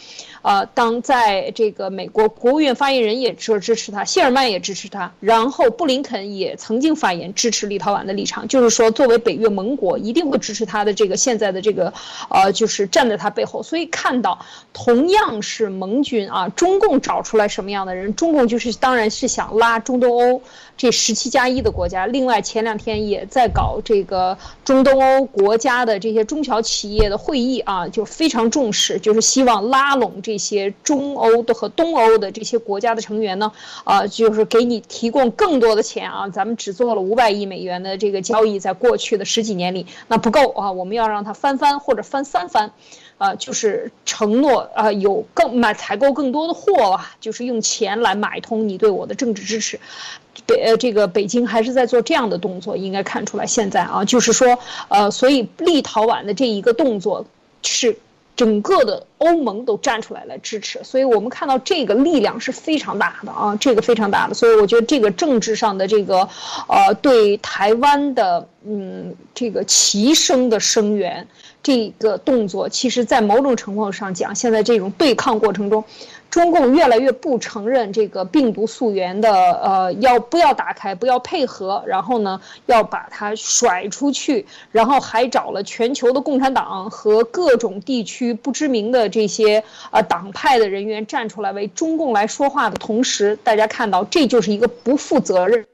S3: 呃，当在这个美国国务院发言人也说支持他，谢尔曼也支持他，然后布林肯也曾经发言支持立陶宛的立场，就是说作为北约盟国一定会支持他的这个现在的这个，呃，就是站在他背后。所以看到同样是盟军啊，中共找出来什么样的人？中共就是当然是想拉中东欧这十七加一的国家。另外前两天也在搞这个中东欧国家的这些中小企业的会议啊，就非常重视，就是希望拉拢这些中欧的和东欧的这些国家的成员呢，啊，就是给你提供更多的钱啊。咱们只做了五百亿美元的这个交易，在过去的十几年里，那不够啊，我们要让它翻番或者翻三番。啊，就是承诺啊，有更买采购更多的货啊，就是用钱来买通你对我的政治支持。北呃，这个北京还是在做这样的动作，应该看出来。现在啊，就是说，呃，所以立陶宛的这一个动作是整个的欧盟都站出来来支持，所以我们看到这个力量是非常大的啊，这个非常大的。所以我觉得这个政治上的这个，呃，对台湾的嗯这个齐声的声援。这个动作，其实，在某种程度上讲，现在这种对抗过程中，中共越来越不承认这个病毒溯源的，呃，要不要打开，不要配合，然后呢，要把它甩出去，然后还找了全球的共产党和各种地区不知名的这些呃党派的人员站出来为中共来说话的同时，大家看到，这就是一个不负责任。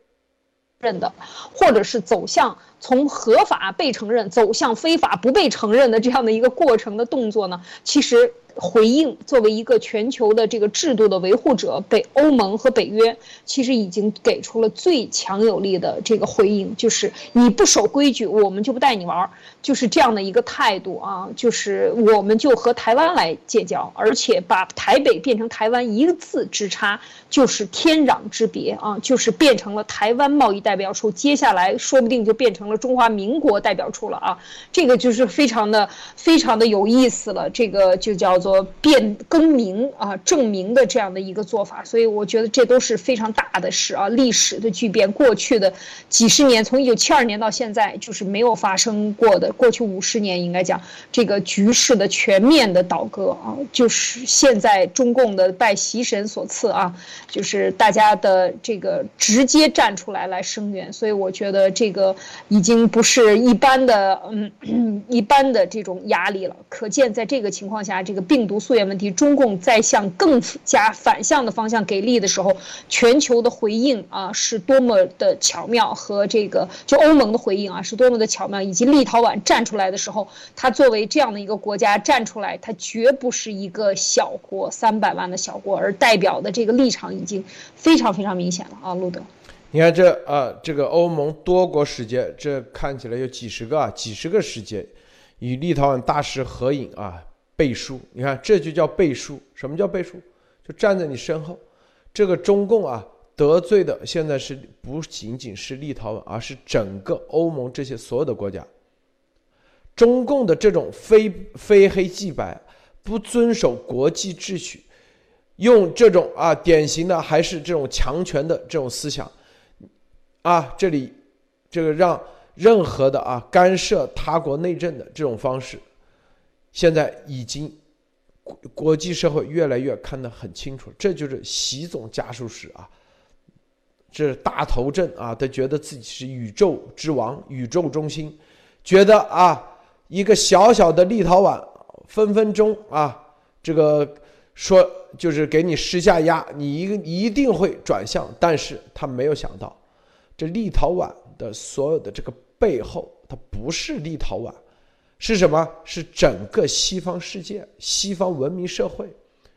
S3: 认的，或者是走向从合法被承认走向非法不被承认的这样的一个过程的动作呢？其实。回应作为一个全球的这个制度的维护者，北欧盟和北约其实已经给出了最强有力的这个回应，就是你不守规矩，我们就不带你玩，就是这样的一个态度啊，就是我们就和台湾来建交，而且把台北变成台湾一个字之差，就是天壤之别啊，就是变成了台湾贸易代表处，接下来说不定就变成了中华民国代表处了啊，这个就是非常的非常的有意思了，这个就叫做。所变更名啊，证明的这样的一个做法，所以我觉得这都是非常大的事啊，历史的巨变，过去的几十年，从一九七二年到现在，就是没有发生过的。过去五十年，应该讲这个局势的全面的倒戈啊，就是现在中共的拜习神所赐啊，就是大家的这个直接站出来来声援，所以我觉得这个已经不是一般的嗯 一般的这种压力了。可见在这个情况下，这个病。病毒溯源问题，中共在向更加反向的方向给力的时候，全球的回应啊是多么的巧妙，和这个就欧盟的回应啊是多么的巧妙，以及立陶宛站出来的时候，它作为这样的一个国家站出来，它绝不是一个小国，三百万的小国，而代表的这个立场已经非常非常明显了啊，路德。
S1: 你看这啊，这个欧盟多国使节，这看起来有几十个啊，几十个使节与立陶宛大使合影啊。背书，你看这就叫背书。什么叫背书？就站在你身后。这个中共啊，得罪的现在是不仅仅是立陶宛，而是整个欧盟这些所有的国家。中共的这种非非黑即白，不遵守国际秩序，用这种啊典型的还是这种强权的这种思想，啊，这里这个让任何的啊干涉他国内政的这种方式。现在已经国国际社会越来越看得很清楚，这就是习总家属史啊，这是大头阵啊，他觉得自己是宇宙之王、宇宙中心，觉得啊，一个小小的立陶宛分分钟啊，这个说就是给你施下压，你一一定会转向，但是他没有想到，这立陶宛的所有的这个背后，它不是立陶宛。是什么？是整个西方世界、西方文明社会。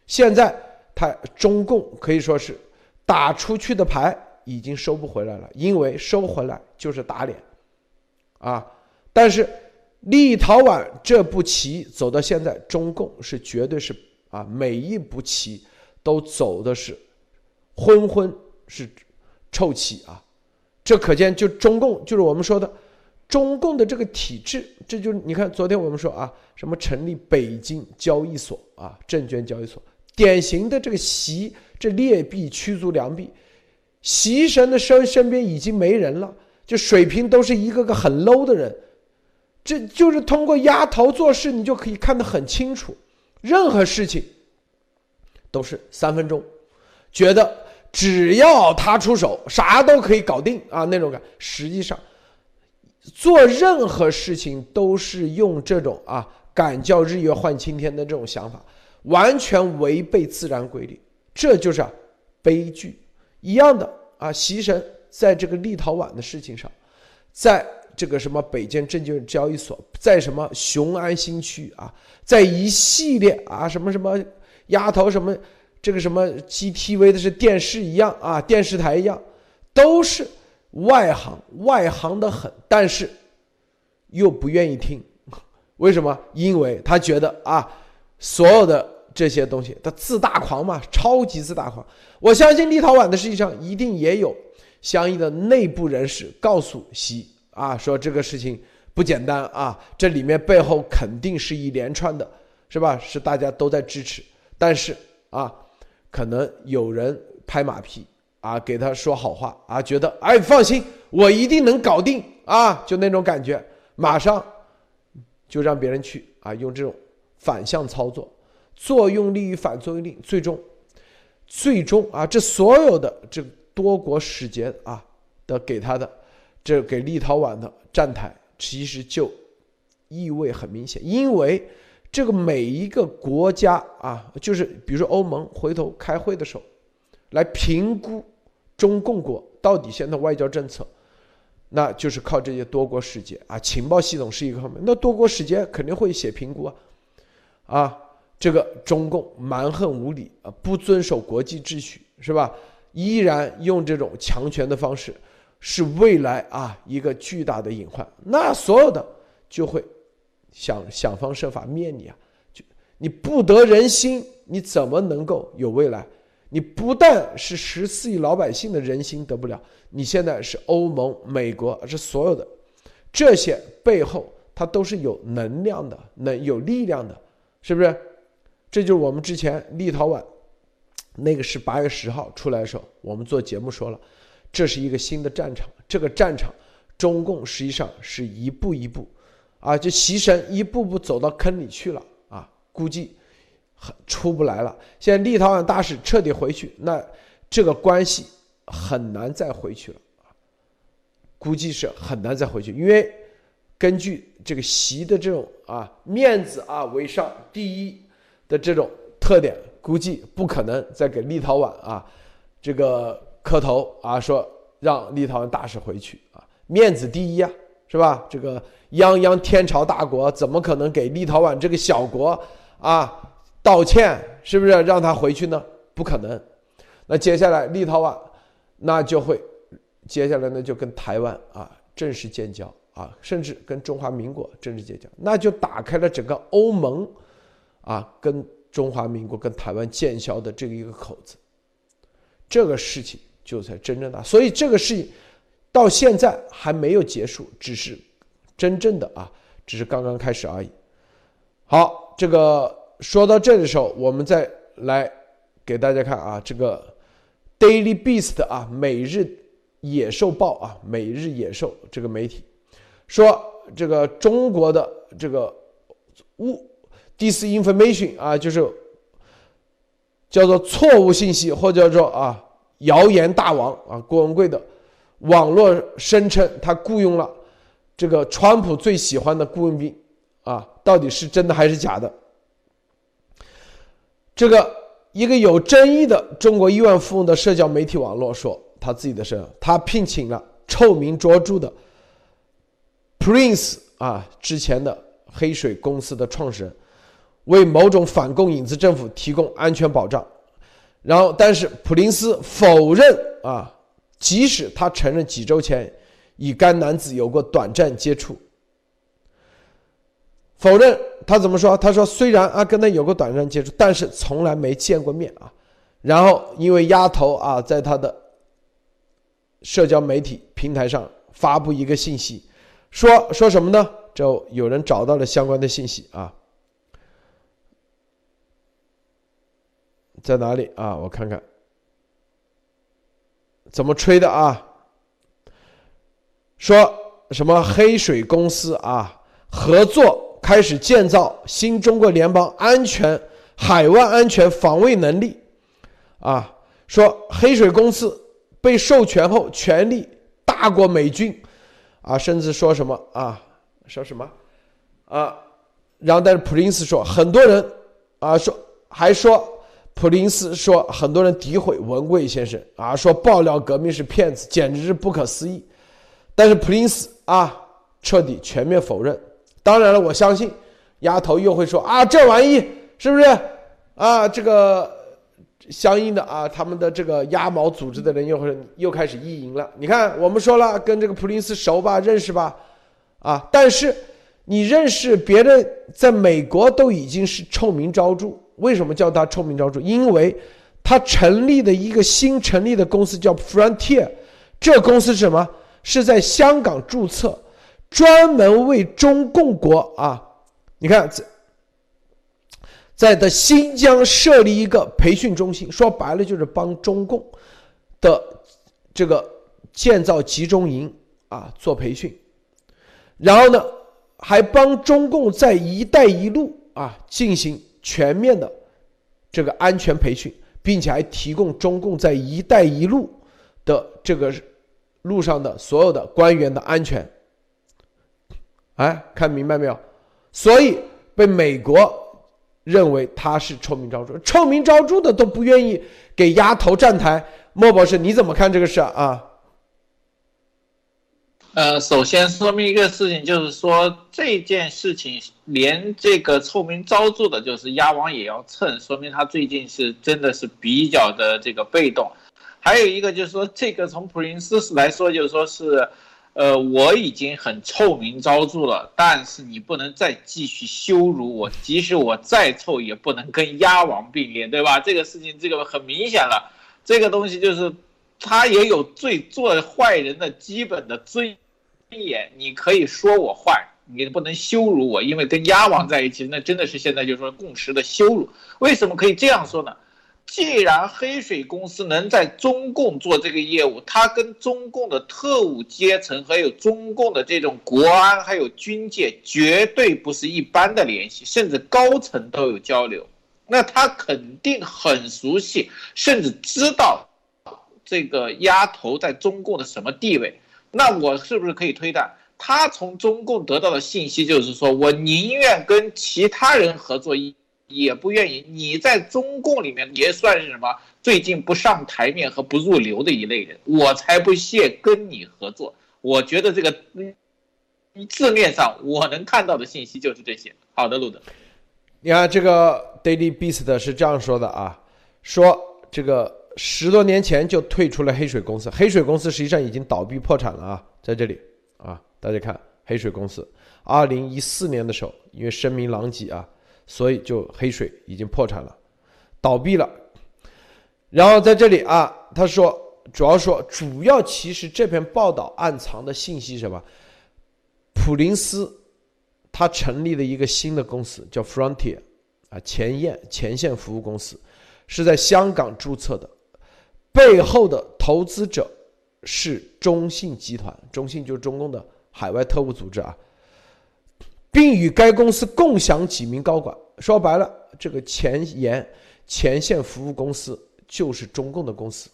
S1: 现在，他中共可以说是打出去的牌已经收不回来了，因为收回来就是打脸，啊！但是立陶宛这步棋走到现在，中共是绝对是啊，每一步棋都走的是昏昏是臭棋啊！这可见，就中共就是我们说的。中共的这个体制，这就你看，昨天我们说啊，什么成立北京交易所啊，证券交易所，典型的这个习，这劣币驱逐良币，习神的身身边已经没人了，就水平都是一个个很 low 的人，这就是通过压头做事，你就可以看得很清楚，任何事情都是三分钟，觉得只要他出手，啥都可以搞定啊那种感，实际上。做任何事情都是用这种啊“敢叫日月换青天”的这种想法。完全违背自然规律，这就是啊悲剧。一样的啊，习神在这个立陶宛的事情上，在这个什么北京证券交易所，在什么雄安新区啊，在一系列啊什么什么丫头什么这个什么 GTV 的是电视一样啊，电视台一样，都是外行外行的很，但是又不愿意听，为什么？因为他觉得啊，所有的这些东西，他自大狂嘛，超级自大狂。我相信立陶宛的实际上一定也有相应的内部人士告诉习啊，说这个事情不简单啊，这里面背后肯定是一连串的，是吧？是大家都在支持，但是啊，可能有人拍马屁啊，给他说好话啊，觉得哎放心，我一定能搞定啊，就那种感觉，马上就让别人去啊，用这种反向操作，作用力与反作用力，最终。最终啊，这所有的这多国使节啊的给他的，这给立陶宛的站台，其实就意味很明显，因为这个每一个国家啊，就是比如说欧盟回头开会的时候，来评估中共国到底现在外交政策，那就是靠这些多国使节啊，情报系统是一个方面，那多国使节肯定会写评估啊，啊。这个中共蛮横无理啊，不遵守国际秩序，是吧？依然用这种强权的方式，是未来啊一个巨大的隐患。那所有的就会想想方设法灭你啊！就你不得人心，你怎么能够有未来？你不但是十四亿老百姓的人心得不了，你现在是欧盟、美国，是所有的这些背后，它都是有能量的，能有力量的，是不是？这就是我们之前立陶宛那个是八月十号出来的时候，我们做节目说了，这是一个新的战场。这个战场，中共实际上是一步一步，啊，就习神一步步走到坑里去了啊，估计很出不来了。现在立陶宛大使彻底回去，那这个关系很难再回去了估计是很难再回去，因为根据这个习的这种啊面子啊为上，第一。的这种特点，估计不可能再给立陶宛啊，这个磕头啊，说让立陶宛大使回去啊，面子第一啊，是吧？这个泱泱天朝大国，怎么可能给立陶宛这个小国啊道歉？是不是让他回去呢？不可能。那接下来立陶宛那就会，接下来呢就跟台湾啊正式建交啊，甚至跟中华民国正式建交，那就打开了整个欧盟。啊，跟中华民国、跟台湾建交的这个一个口子，这个事情就才真正的，所以这个事情到现在还没有结束，只是真正的啊，只是刚刚开始而已。好，这个说到这的时候，我们再来给大家看啊，这个《Daily Beast》啊，《每日野兽报》啊，《每日野兽》这个媒体说，这个中国的这个物。disinformation 啊，就是叫做错误信息，或叫做啊谣言大王啊，郭文贵的网络声称他雇佣了这个川普最喜欢的顾问兵啊，到底是真的还是假的？这个一个有争议的中国亿万富翁的社交媒体网络说，他自己的事，他聘请了臭名卓著的 Prince 啊，之前的黑水公司的创始人。为某种反共影子政府提供安全保障，然后，但是普林斯否认啊，即使他承认几周前与该男子有过短暂接触，否认他怎么说？他说虽然啊跟他有过短暂接触，但是从来没见过面啊。然后因为丫头啊在他的社交媒体平台上发布一个信息，说说什么呢？就有人找到了相关的信息啊。在哪里啊？我看看，怎么吹的啊？说什么黑水公司啊，合作开始建造新中国联邦安全海湾安全防卫能力啊？说黑水公司被授权后权力大过美军啊？甚至说什么啊？说什么啊？然后但是普林斯说，很多人啊说。还说普林斯说很多人诋毁文贵先生啊，说爆料革命是骗子，简直是不可思议。但是普林斯啊，彻底全面否认。当然了，我相信丫头又会说啊，这玩意是不是啊？这个相应的啊，他们的这个鸭毛组织的人又会又开始意淫了。你看，我们说了跟这个普林斯熟吧，认识吧，啊，但是你认识别人在美国都已经是臭名昭著。为什么叫他臭名昭著？因为他成立的一个新成立的公司叫 Frontier，这公司是什么？是在香港注册。专门为中共国啊，你看在在的新疆设立一个培训中心，说白了就是帮中共的这个建造集中营啊做培训，然后呢还帮中共在一带一路啊进行全面的这个安全培训，并且还提供中共在一带一路的这个路上的所有的官员的安全。哎，看明白没有？所以被美国认为他是臭名昭著，臭名昭著的都不愿意给丫头站台。莫博士，你怎么看这个事啊？
S2: 呃，首先说明一个事情，就是说这件事情连这个臭名昭著的，就是鸭王也要蹭，说明他最近是真的是比较的这个被动。还有一个就是说，这个从普林斯来说，就是说是。呃，我已经很臭名昭著了，但是你不能再继续羞辱我，即使我再臭，也不能跟鸭王并列，对吧？这个事情，这个很明显了，这个东西就是他也有最做坏人的基本的尊严。你可以说我坏，你不能羞辱我，因为跟鸭王在一起，那真的是现在就是说共识的羞辱。为什么可以这样说呢？既然黑水公司能在中共做这个业务，它跟中共的特务阶层，还有中共的这种国安，还有军界，绝对不是一般的联系，甚至高层都有交流。那他肯定很熟悉，甚至知道这个丫头在中共的什么地位。那我是不是可以推断，他从中共得到的信息就是说，我宁愿跟其他人合作一。也不愿意，你在中共里面也算是什么？最近不上台面和不入流的一类人，我才不屑跟你合作。我觉得这个字面上我能看到的信息就是这些。好的，路德，
S1: 你看这个 Daily Beast 是这样说的啊，说这个十多年前就退出了黑水公司，黑水公司实际上已经倒闭破产了啊，在这里啊，大家看黑水公司，二零一四年的时候因为声名狼藉啊。所以就黑水已经破产了，倒闭了。然后在这里啊，他说主要说主要其实这篇报道暗藏的信息什么？普林斯他成立了一个新的公司叫 Frontier 啊前沿前线服务公司，是在香港注册的，背后的投资者是中信集团，中信就是中共的海外特务组织啊。并与该公司共享几名高管。说白了，这个前沿前线服务公司就是中共的公司。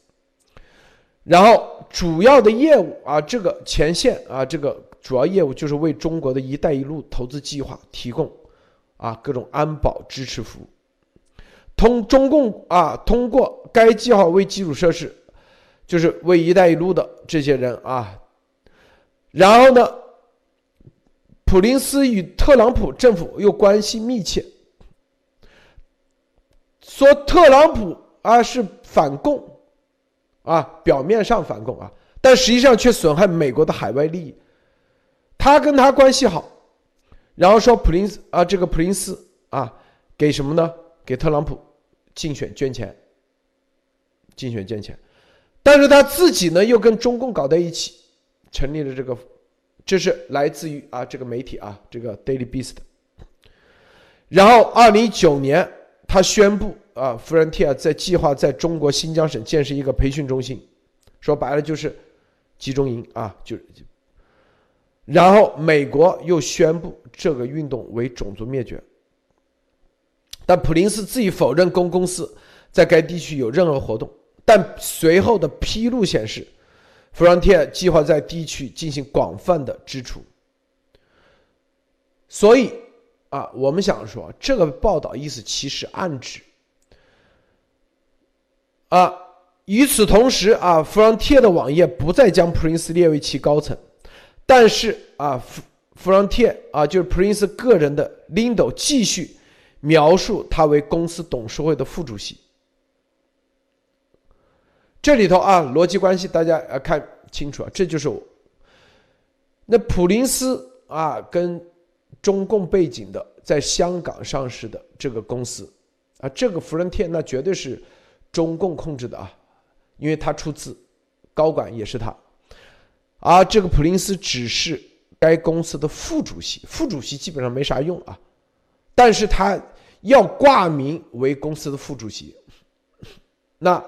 S1: 然后主要的业务啊，这个前线啊，这个主要业务就是为中国的一带一路投资计划提供啊各种安保支持服务。通中共啊，通过该计划为基础设施，就是为一带一路的这些人啊。然后呢？普林斯与特朗普政府又关系密切，说特朗普啊是反共，啊表面上反共啊，但实际上却损害美国的海外利益。他跟他关系好，然后说普林斯啊这个普林斯啊给什么呢？给特朗普竞选捐钱，竞选捐钱，但是他自己呢又跟中共搞在一起，成立了这个。这是来自于啊这个媒体啊这个 Daily Beast。然后，二零一九年，他宣布啊，Frontier 在计划在中国新疆省建设一个培训中心，说白了就是集中营啊，就。然后，美国又宣布这个运动为种族灭绝。但普林斯自己否认公公司在该地区有任何活动，但随后的披露显示。Frontier 计划在地区进行广泛的支出，所以啊，我们想说，这个报道意思其实暗指啊，与此同时啊，弗朗贴的网页不再将 Prince 列为其高层，但是啊，弗弗朗贴啊，就是 Prince 个人的 Lindo 继续描述他为公司董事会的副主席。这里头啊，逻辑关系大家要看清楚啊，这就是我那普林斯啊，跟中共背景的在香港上市的这个公司啊，这个福伦天那绝对是中共控制的啊，因为他出资，高管也是他，而这个普林斯只是该公司的副主席，副主席基本上没啥用啊，但是他要挂名为公司的副主席，那。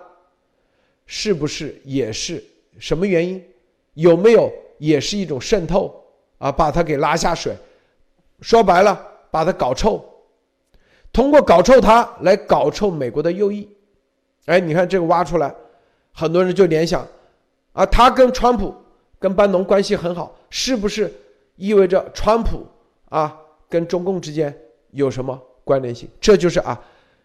S1: 是不是也是什么原因？有没有也是一种渗透啊？把他给拉下水，说白了，把他搞臭，通过搞臭他来搞臭美国的右翼。哎，你看这个挖出来，很多人就联想啊，他跟川普、跟班农关系很好，是不是意味着川普啊跟中共之间有什么关联性？这就是啊，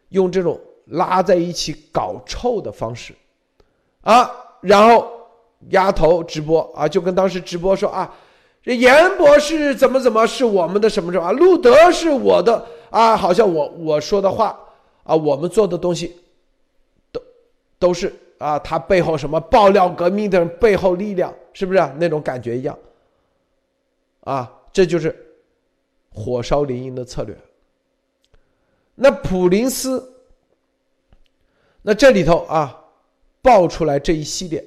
S1: 用这种拉在一起搞臭的方式。啊，然后丫头直播啊，就跟当时直播说啊，这严博士怎么怎么是我们的什么什么啊，路德是我的啊，好像我我说的话啊，我们做的东西都都是啊，他背后什么爆料革命的背后力量，是不是那种感觉一样？啊，这就是火烧连营的策略。那普林斯，那这里头啊。爆出来这一系列，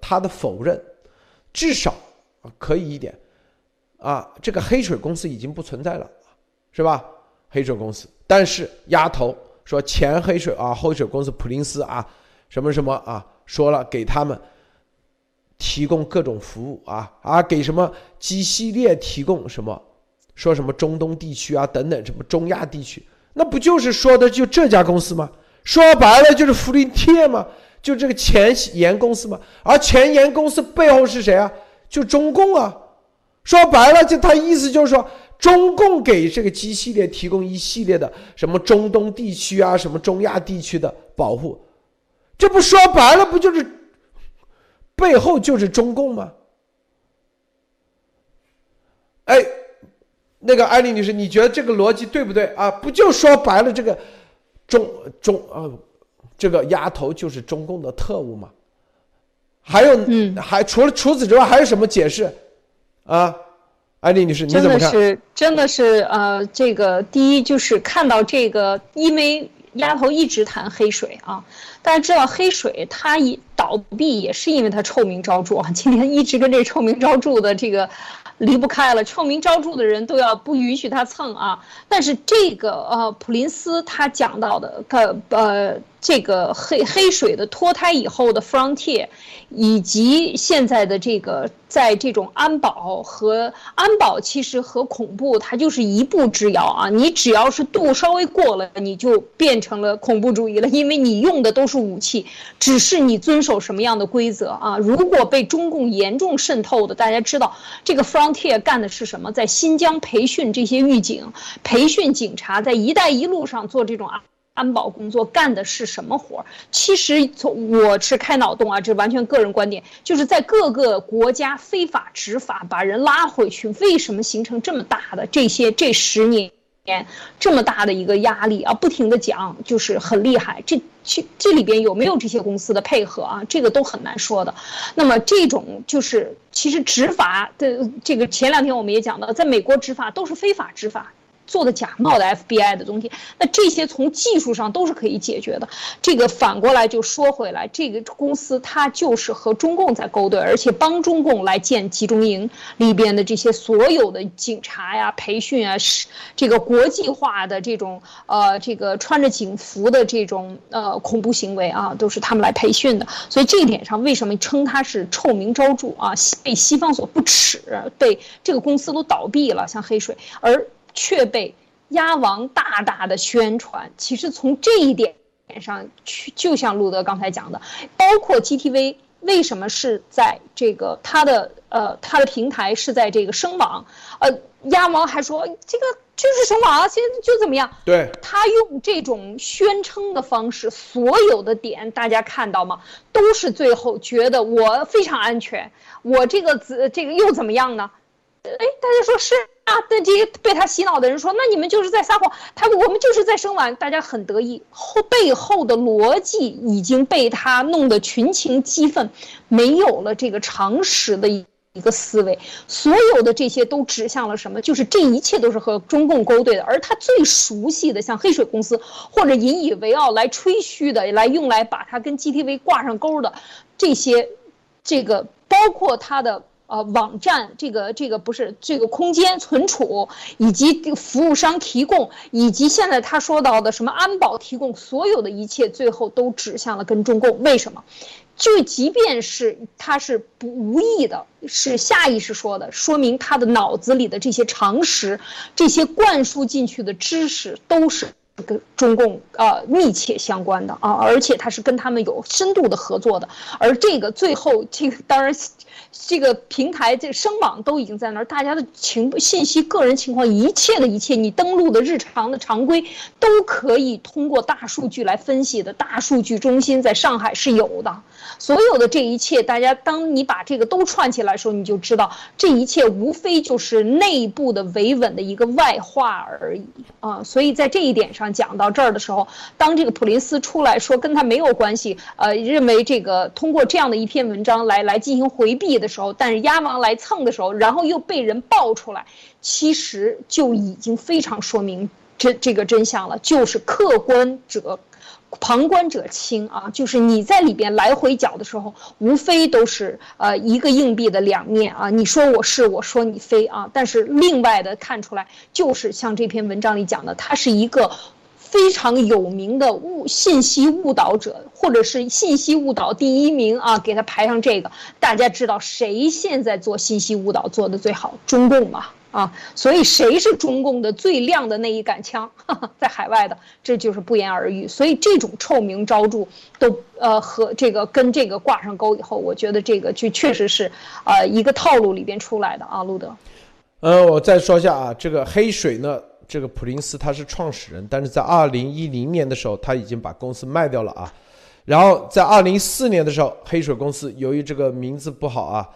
S1: 他的否认，至少可以一点，啊，这个黑水公司已经不存在了，是吧？黑水公司，但是丫头说前黑水啊，黑水公司普林斯啊，什么什么啊，说了给他们提供各种服务啊啊，给什么基系列提供什么，说什么中东地区啊等等什么中亚地区，那不就是说的就这家公司吗？说白了就是福林贴吗？就这个前沿公司嘛，而前沿公司背后是谁啊？就中共啊！说白了，就他意思就是说，中共给这个 G 系列提供一系列的什么中东地区啊、什么中亚地区的保护，这不说白了，不就是背后就是中共吗？哎，那个艾丽女士，你觉得这个逻辑对不对啊？不就说白了，这个中中啊？这个丫头就是中共的特务嘛？还有，嗯，还除了除此之外，还有什么解释？啊，艾丽女士，你怎么看？
S3: 真的是，真的是，呃，这个第一就是看到这个，因为丫头一直谈黑水啊，大家知道黑水它一倒闭也是因为它臭名昭著啊，今天一直跟这臭名昭著的这个。离不开了，臭名昭著的人都要不允许他蹭啊！但是这个呃，普林斯他讲到的他呃，这个黑黑水的脱胎以后的 Frontier，以及现在的这个。在这种安保和安保，其实和恐怖它就是一步之遥啊！你只要是度稍微过了，你就变成了恐怖主义了，因为你用的都是武器，只是你遵守什么样的规则啊？如果被中共严重渗透的，大家知道这个 Frontier 干的是什么？在新疆培训这些狱警，培训警察，在一带一路上做这种啊。安保工作干的是什么活儿？其实从我是开脑洞啊，这完全个人观点，就是在各个国家非法执法，把人拉回去，为什么形成这么大的这些这十年年这么大的一个压力啊？不停的讲，就是很厉害。这这这里边有没有这些公司的配合啊？这个都很难说的。那么这种就是其实执法的这个前两天我们也讲到，在美国执法都是非法执法。做的假冒的 FBI 的东西，那这些从技术上都是可以解决的。这个反过来就说回来，这个公司它就是和中共在勾兑，而且帮中共来建集中营里边的这些所有的警察呀、培训啊，是这个国际化的这种呃这个穿着警服的这种呃恐怖行为啊，都是他们来培训的。所以这一点上，为什么称它是臭名昭著啊？被西方所不耻，被这个公司都倒闭了，像黑水而。却被鸭王大大的宣传。其实从这一点上去，就像路德刚才讲的，包括 GTV 为什么是在这个它的呃，他的平台是在这个声网，呃，鸭王还说这个就是声网，现在就怎么样？
S1: 对，
S3: 他用这种宣称的方式，所有的点大家看到吗？都是最后觉得我非常安全，我这个子这个又怎么样呢？哎，大家说是啊，那这些被他洗脑的人说，那你们就是在撒谎，他我们就是在生完，大家很得意，后背后的逻辑已经被他弄得群情激愤，没有了这个常识的一一个思维，所有的这些都指向了什么？就是这一切都是和中共勾兑的，而他最熟悉的像黑水公司或者引以为傲来吹嘘的，来用来把他跟 GTV 挂上钩的这些，这个包括他的。呃，网站这个这个不是这个空间存储，以及服务商提供，以及现在他说到的什么安保提供，所有的一切最后都指向了跟中共。为什么？就即便是他是不无意的，是下意识说的，说明他的脑子里的这些常识，这些灌输进去的知识都是跟中共呃密切相关的啊，而且他是跟他们有深度的合作的。而这个最后这个当然。这个平台，这个声网都已经在那儿，大家的情信息、个人情况，一切的一切，你登录的日常的常规，都可以通过大数据来分析的。大数据中心在上海是有的，所有的这一切，大家当你把这个都串起来的时候，你就知道这一切无非就是内部的维稳的一个外化而已啊。所以在这一点上讲到这儿的时候，当这个普林斯出来说跟他没有关系，呃，认为这个通过这样的一篇文章来来进行回避。的时候，但是鸭王来蹭的时候，然后又被人爆出来，其实就已经非常说明这这个真相了，就是客观者，旁观者清啊，就是你在里边来回搅的时候，无非都是呃一个硬币的两面啊，你说我是，我说你非啊，但是另外的看出来，就是像这篇文章里讲的，它是一个。非常有名的误信息误导者，或者是信息误导第一名啊，给他排上这个。大家知道谁现在做信息误导做的最好？中共嘛啊，啊所以谁是中共的最亮的那一杆枪，在海外的，这就是不言而喻。所以这种臭名昭著都呃和这个跟这个挂上钩以后，我觉得这个就确实是呃一个套路里边出来的啊，路德。
S1: 呃，我再说一下啊，这个黑水呢。这个普林斯他是创始人，但是在二零一零年的时候，他已经把公司卖掉了啊。然后在二零一四年的时候，黑水公司由于这个名字不好啊，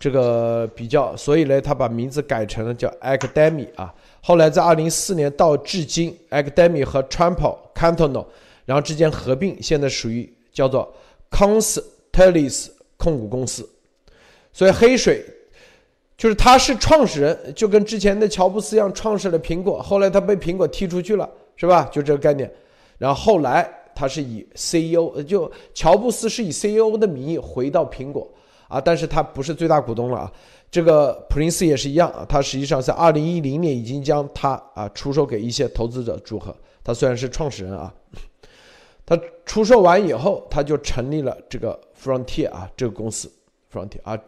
S1: 这个比较，所以呢，他把名字改成了叫 Academy 啊。后来在二零一四年到至今，Academy 和 Trampo Cantono 然后之间合并，现在属于叫做 Constellis 控股公司。所以黑水。就是他是创始人，就跟之前的乔布斯一样，创始了苹果。后来他被苹果踢出去了，是吧？就这个概念。然后后来他是以 CEO，就乔布斯是以 CEO 的名义回到苹果啊，但是他不是最大股东了啊。这个普林斯也是一样啊，他实际上在二零一零年已经将他啊出售给一些投资者组合。他虽然是创始人啊，他出售完以后，他就成立了这个 Frontier 啊这个公司 Frontier 啊，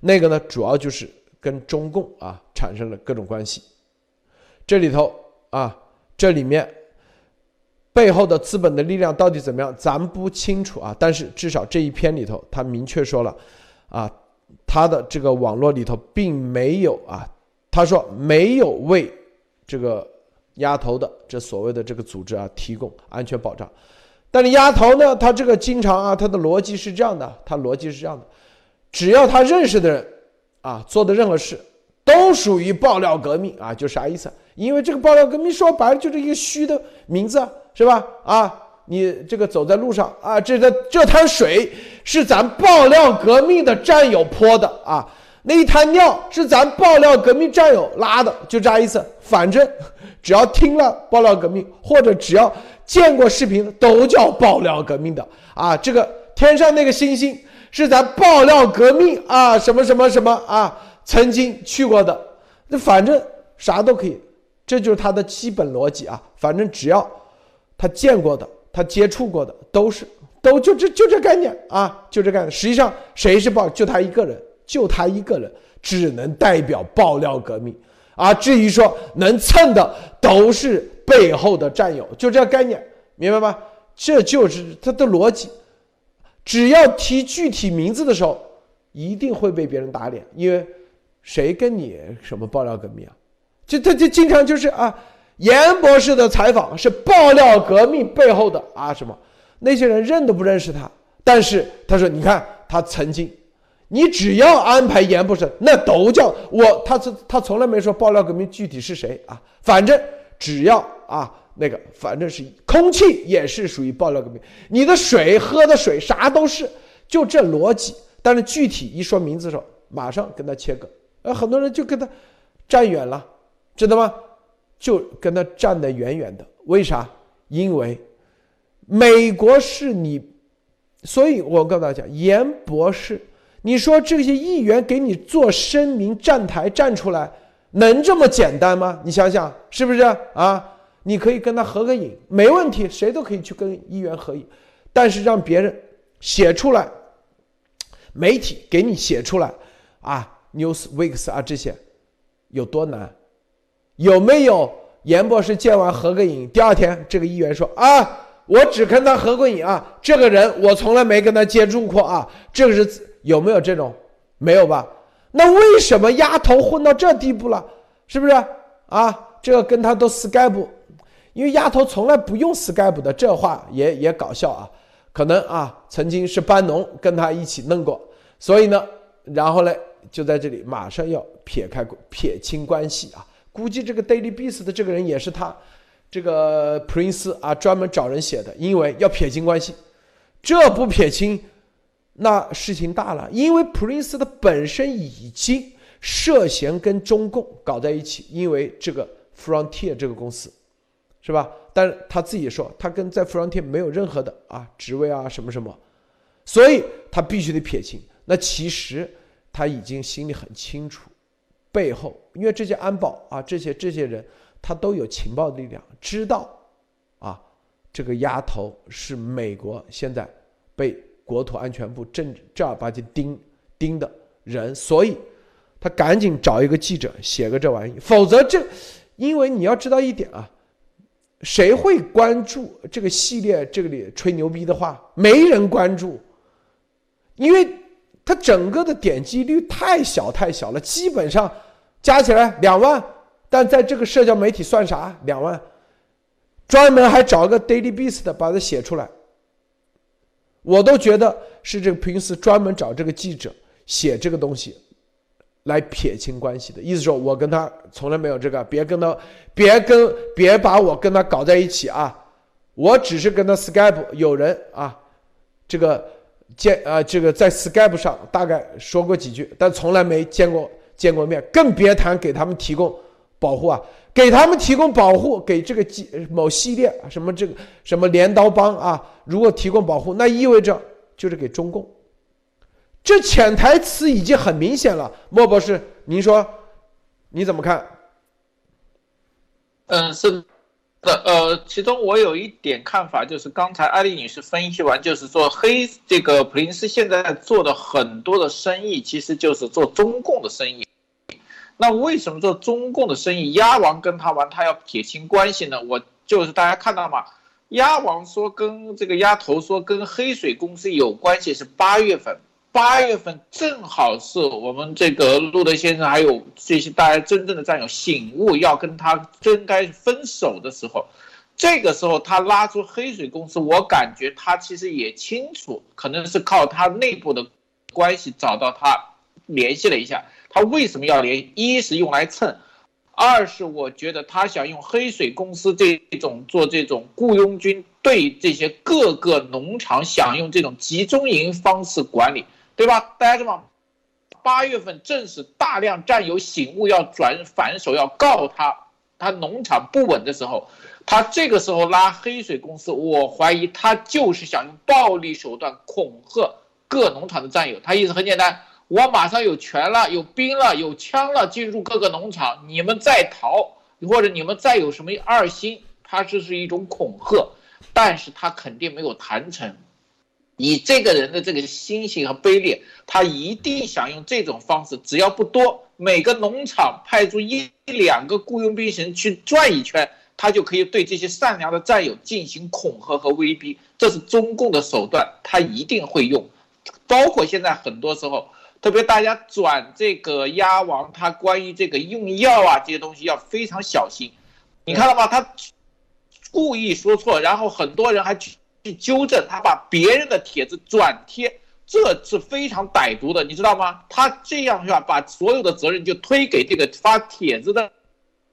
S1: 那个呢主要就是。跟中共啊产生了各种关系，这里头啊，这里面背后的资本的力量到底怎么样，咱不清楚啊。但是至少这一篇里头，他明确说了，啊，他的这个网络里头并没有啊，他说没有为这个丫头的这所谓的这个组织啊提供安全保障。但是丫头呢，他这个经常啊，他的逻辑是这样的，他逻辑是这样的，只要他认识的人。啊，做的任何事都属于爆料革命啊，就啥意思？因为这个爆料革命说白了就是一个虚的名字，是吧？啊，你这个走在路上啊，这个这滩水是咱爆料革命的战友泼的啊，那一滩尿是咱爆料革命战友拉的，就这意思。反正只要听了爆料革命，或者只要见过视频，都叫爆料革命的啊。这个天上那个星星。是咱爆料革命啊，什么什么什么啊，曾经去过的，那反正啥都可以，这就是他的基本逻辑啊。反正只要他见过的，他接触过的，都是都就这就这概念啊，就这概念。实际上谁是爆，就他一个人，就他一个人，只能代表爆料革命啊。至于说能蹭的，都是背后的战友，就这概念，明白吗？这就是他的逻辑。只要提具体名字的时候，一定会被别人打脸，因为谁跟你什么爆料革命啊？就他就经常就是啊，严博士的采访是爆料革命背后的啊什么？那些人认都不认识他，但是他说你看他曾经，你只要安排严博士，那都叫我，他他他从来没说爆料革命具体是谁啊，反正只要啊那个，反正是空气也是属于爆料革命，你的水喝的水啥都是，就这逻辑。但是具体一说名字的时候，马上跟他切割，呃，很多人就跟他站远了，知道吗？就跟他站得远远的。为啥？因为美国是你，所以我告诉大家，严博士，你说这些议员给你做声明站台站出来，能这么简单吗？你想想是不是啊？你可以跟他合个影，没问题，谁都可以去跟议员合影，但是让别人写出来。媒体给你写出来，啊，News Weeks 啊这些，有多难？有没有严博士见完合个影，第二天这个议员说啊，我只跟他合过影啊，这个人我从来没跟他接触过啊，这个是有没有这种？没有吧？那为什么丫头混到这地步了？是不是啊？这个跟他都 Skype，因为丫头从来不用 Skype 的，这话也也搞笑啊。可能啊，曾经是班农跟他一起弄过，所以呢，然后呢，就在这里马上要撇开撇清关系啊。估计这个 Daily Beast 的这个人也是他，这个 Prince 啊，专门找人写的，因为要撇清关系。这不撇清，那事情大了，因为 Prince 的本身已经涉嫌跟中共搞在一起，因为这个 Frontier 这个公司。是吧？但是他自己说，他跟在 Frontier 没有任何的啊职位啊什么什么，所以他必须得撇清。那其实他已经心里很清楚，背后因为这些安保啊这些这些人，他都有情报力量，知道啊这个丫头是美国现在被国土安全部正正儿八经盯盯的人，所以他赶紧找一个记者写个这玩意，否则这因为你要知道一点啊。谁会关注这个系列？这个里吹牛逼的话，没人关注，因为它整个的点击率太小太小了，基本上加起来两万，但在这个社交媒体算啥？两万，专门还找个 Daily Beast 把它写出来，我都觉得是这个平时专门找这个记者写这个东西。来撇清关系的意思说，我跟他从来没有这个，别跟他，别跟，别把我跟他搞在一起啊！我只是跟他 Skype 有人啊，这个见啊，这个在 Skype 上大概说过几句，但从来没见过见过面，更别谈给他们提供保护啊！给他们提供保护，给这个某系列什么这个什么镰刀帮啊，如果提供保护，那意味着就是给中共。这潜台词已经很明显了，莫博士，您说你怎么看？
S2: 嗯，是的，呃，其中我有一点看法，就是刚才艾丽女士分析完，就是说黑这个普林斯现在做的很多的生意，其实就是做中共的生意。那为什么做中共的生意？鸭王跟他玩，他要撇清关系呢？我就是大家看到嘛，鸭王说跟这个鸭头说跟黑水公司有关系，是八月份。八月份正好是我们这个路德先生还有这些大家真正的战友醒悟要跟他真该分手的时候，这个时候他拉出黑水公司，我感觉他其实也清楚，可能是靠他内部的关系找到他联系了一下，他为什么要联？一是用来蹭，二是我觉得他想用黑水公司这种做这种雇佣军，对这些各个农场想用这种集中营方式管理。对吧？大家知道？八月份正是大量战友醒悟要转反手要告他，他农场不稳的时候，他这个时候拉黑水公司，我怀疑他就是想用暴力手段恐吓各农场的战友。他意思很简单，我马上有权了，有兵了，有枪了，进入各个农场，你们再逃，或者你们再有什么二心，他这是一种恐吓，但是他肯定没有谈成。以这个人的这个心性和卑劣，他一定想用这种方式，只要不多，每个农场派出一两个雇佣兵神去转一圈，他就可以对这些善良的战友进行恐吓和威逼。这是中共的手段，他一定会用。包括现在很多时候，特别大家转这个鸭王，他关于这个用药啊这些东西要非常小心。你看到吗？他故意说错，然后很多人还去去纠正，他把别人的帖子转贴，这是非常歹毒的，你知道吗？他这样是吧？把所有的责任就推给这个发帖子的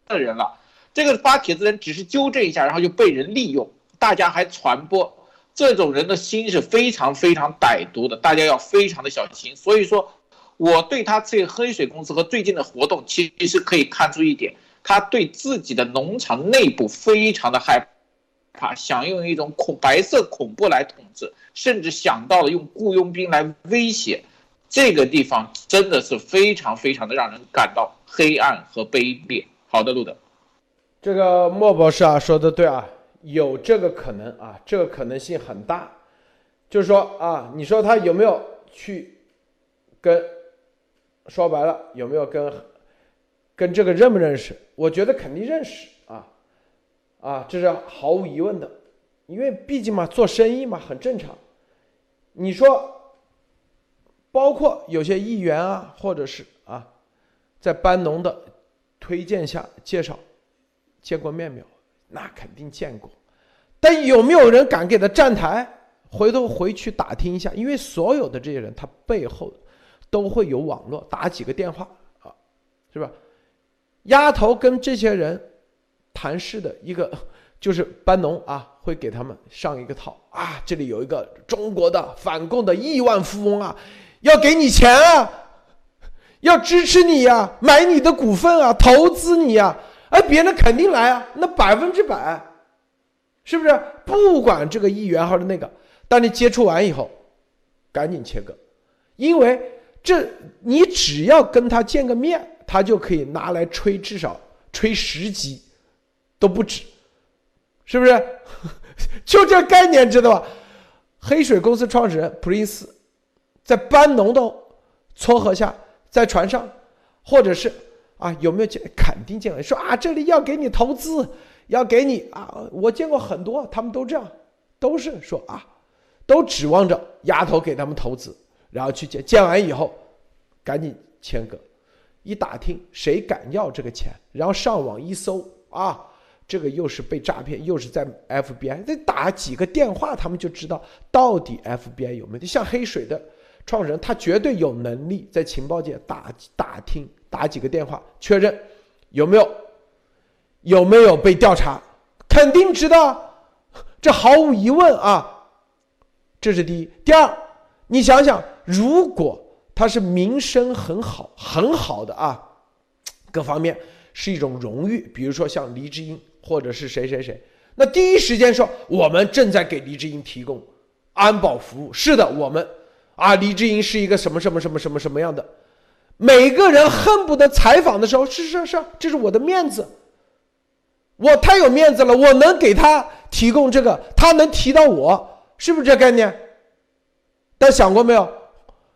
S2: 的人了。这个发帖子人只是纠正一下，然后就被人利用，大家还传播。这种人的心是非常非常歹毒的，大家要非常的小心。所以说，我对他这个黑水公司和最近的活动，其实可以看出一点。他对自己的农场内部非常的害怕怕，想用一种恐白色恐怖来统治，甚至想到了用雇佣兵来威胁。这个地方真的是非常非常的让人感到黑暗和卑劣。好的，路德，
S1: 这个莫博士啊说的对啊，有这个可能啊，这个可能性很大。就是说啊，你说他有没有去跟说白了有没有跟？跟这个认不认识？我觉得肯定认识啊，这是毫无疑问的，因为毕竟嘛，做生意嘛，很正常。你说，包括有些议员啊，或者是啊，在班农的推荐下介绍见过面没有？那肯定见过，但有没有人敢给他站台？回头回去打听一下，因为所有的这些人，他背后都会有网络，打几个电话啊，是吧？丫头跟这些人谈事的一个 就是班农啊，会给他们上一个套啊。这里有一个中国的反共的亿万富翁啊，要给你钱啊，要支持你呀，买你的股份啊，投资你呀。哎，别人肯定来啊，那百分之百，是不是？不管这个议员还是那个，当你接触完以后，赶紧切割，因为这你只要跟他见个面。他就可以拿来吹，至少吹十级都不止，是不是？就这概念知道吧？黑水公司创始人普林斯在班农的撮合下，在船上，或者是啊，有没有见？肯定见了。说啊，这里要给你投资，要给你啊，我见过很多，他们都这样，都是说啊，都指望着丫头给他们投资，然后去见，见完以后赶紧签个。一打听谁敢要这个钱，然后上网一搜啊，这个又是被诈骗，又是在 FBI，再打几个电话，他们就知道到底 FBI 有没有。像黑水的创始人，他绝对有能力在情报界打打听，打几个电话确认有没有有没有被调查，肯定知道，这毫无疑问啊。这是第一，第二，你想想，如果。他是名声很好很好的啊，各方面是一种荣誉。比如说像黎智英或者是谁谁谁，那第一时间说我们正在给黎智英提供安保服务。是的，我们啊，黎智英是一个什么什么什么什么什么样的？每个人恨不得采访的时候是是是，这是我的面子，我太有面子了，我能给他提供这个，他能提到我，是不是这概念？大家想过没有？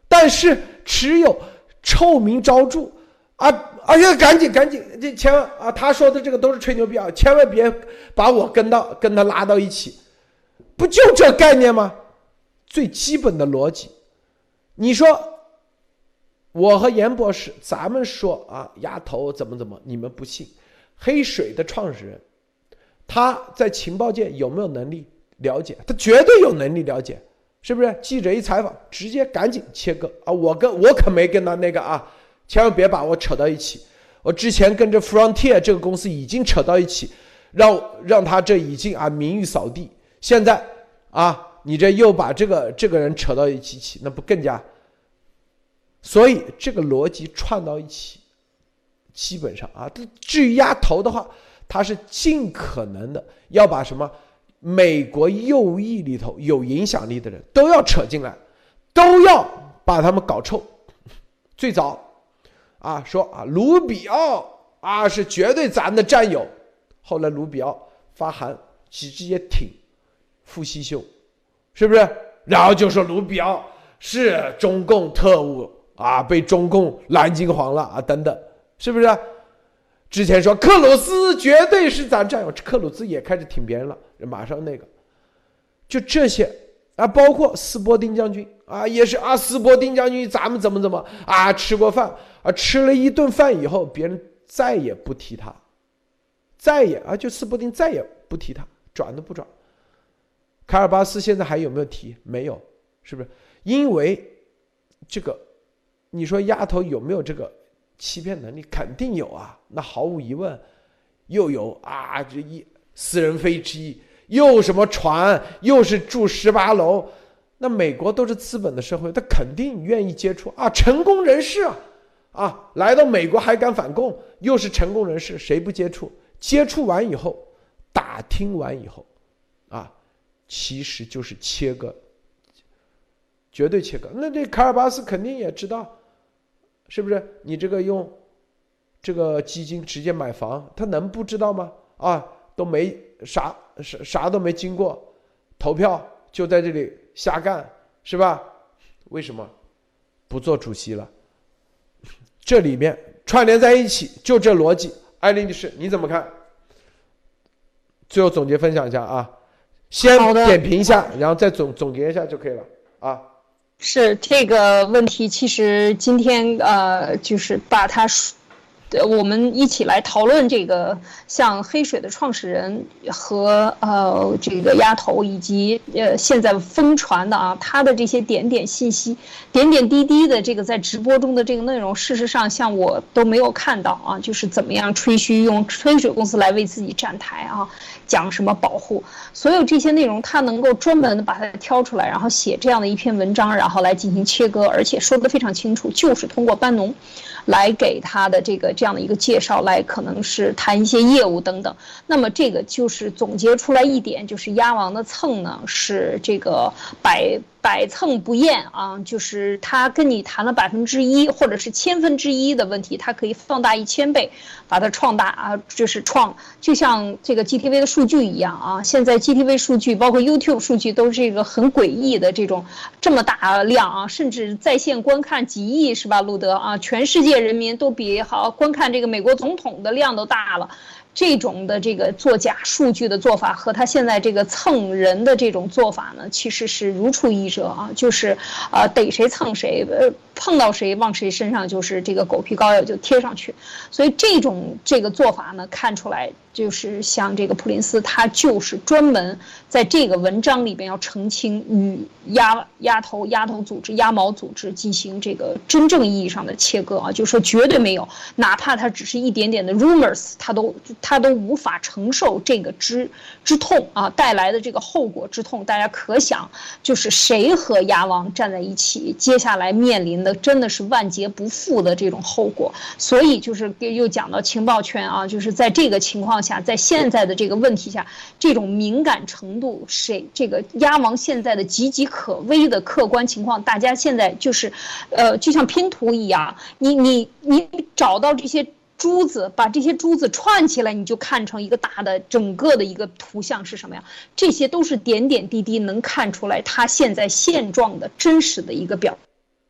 S1: 但是只有臭名昭著啊！哎呀，赶紧赶紧，这千万啊！他说的这个都是吹牛逼啊，千万别把我跟到跟他拉到一起，不就这概念吗？最基本的逻辑，你说我和严博士，咱们说啊，丫头怎么怎么，你们不信？黑水的创始人，他在情报界有没有能力了解？他绝对有能力了解。是不是记者一采访，直接赶紧切割啊！我跟 我可没跟他那个啊，千万别把我扯到一起。我之前跟着 Frontier 这个公司已经扯到一起，让让他这已经啊名誉扫地。现在啊，你这又把这个这个人扯到一起，那不更加？所以这个逻辑串到一起，基本上啊，至于压头的话，他是尽可能的要把什么？美国右翼里头有影响力的人都要扯进来，都要把他们搞臭。最早，啊说啊卢比奥啊是绝对咱的战友，后来卢比奥发函直接挺傅西秀，是不是？然后就说卢比奥是中共特务啊，被中共蓝金黄了啊等等，是不是？之前说克鲁斯绝对是咱战友，克鲁斯也开始挺别人了，马上那个，就这些啊，包括斯波丁将军啊，也是啊，斯波丁将军咱们怎么怎么啊，吃过饭啊，吃了一顿饭以后，别人再也不提他，再也啊，就斯波丁再也不提他，转都不转。卡尔巴斯现在还有没有提？没有，是不是？因为这个，你说丫头有没有这个欺骗能力？肯定有啊，那毫无疑问，又有啊，这一私人飞机，又什么船，又是住十八楼，那美国都是资本的社会，他肯定愿意接触啊，成功人士啊，啊，来到美国还敢反共，又是成功人士，谁不接触？接触完以后，打听完以后，啊。其实就是切割，绝对切割。那这卡尔巴斯肯定也知道，是不是？你这个用这个基金直接买房，他能不知道吗？啊，都没啥啥啥都没经过，投票就在这里瞎干，是吧？为什么不做主席了？这里面串联在一起，就这逻辑。艾琳女士，你怎么看？最后总结分享一下啊。先点评一下，然后再总总结一下就可以了啊。
S3: 是这个问题，其实今天呃，就是把它。我们一起来讨论这个，像黑水的创始人和呃这个丫头，以及呃现在疯传的啊，他的这些点点信息、点点滴滴的这个在直播中的这个内容，事实上像我都没有看到啊，就是怎么样吹嘘用黑水公司来为自己站台啊，讲什么保护，所有这些内容他能够专门的把它挑出来，然后写这样的一篇文章，然后来进行切割，而且说的非常清楚，就是通过班农。来给他的这个这样的一个介绍，来可能是谈一些业务等等。那么这个就是总结出来一点，就是鸭王的蹭呢是这个百。百蹭不厌啊，就是他跟你谈了百分之一或者是千分之一的问题，他可以放大一千倍，把它创大啊，就是创，就像这个 GTV 的数据一样啊。现在 GTV 数据包括 YouTube 数据都是一个很诡异的这种这么大量啊，甚至在线观看几亿是吧，路德啊，全世界人民都比好观看这个美国总统的量都大了。这种的这个做假数据的做法和他现在这个蹭人的这种做法呢，其实是如出一辙啊，就是呃逮谁蹭谁，呃碰到谁往谁身上就是这个狗皮膏药就贴上去，所以这种这个做法呢，看出来。就是像这个普林斯，他就是专门在这个文章里边要澄清与鸭鸭头鸭头组织、鸭毛组织进行这个真正意义上的切割啊，就是说绝对没有，哪怕他只是一点点的 rumors，他都他都无法承受这个之之痛啊带来的这个后果之痛。大家可想，就是谁和鸭王站在一起，接下来面临真的是万劫不复的这种后果。所以就是又讲到情报圈啊，就是在这个情况下。下，在现在的这个问题下，这种敏感程度，谁这个鸭王现在的岌岌可危的客观情况，大家现在就是，呃，就像拼图一样，你你你找到这些珠子，把这些珠子串起来，你就看成一个大的整个的一个图像是什么呀？这些都是点点滴滴能看出来他现在现状的真实的一个表。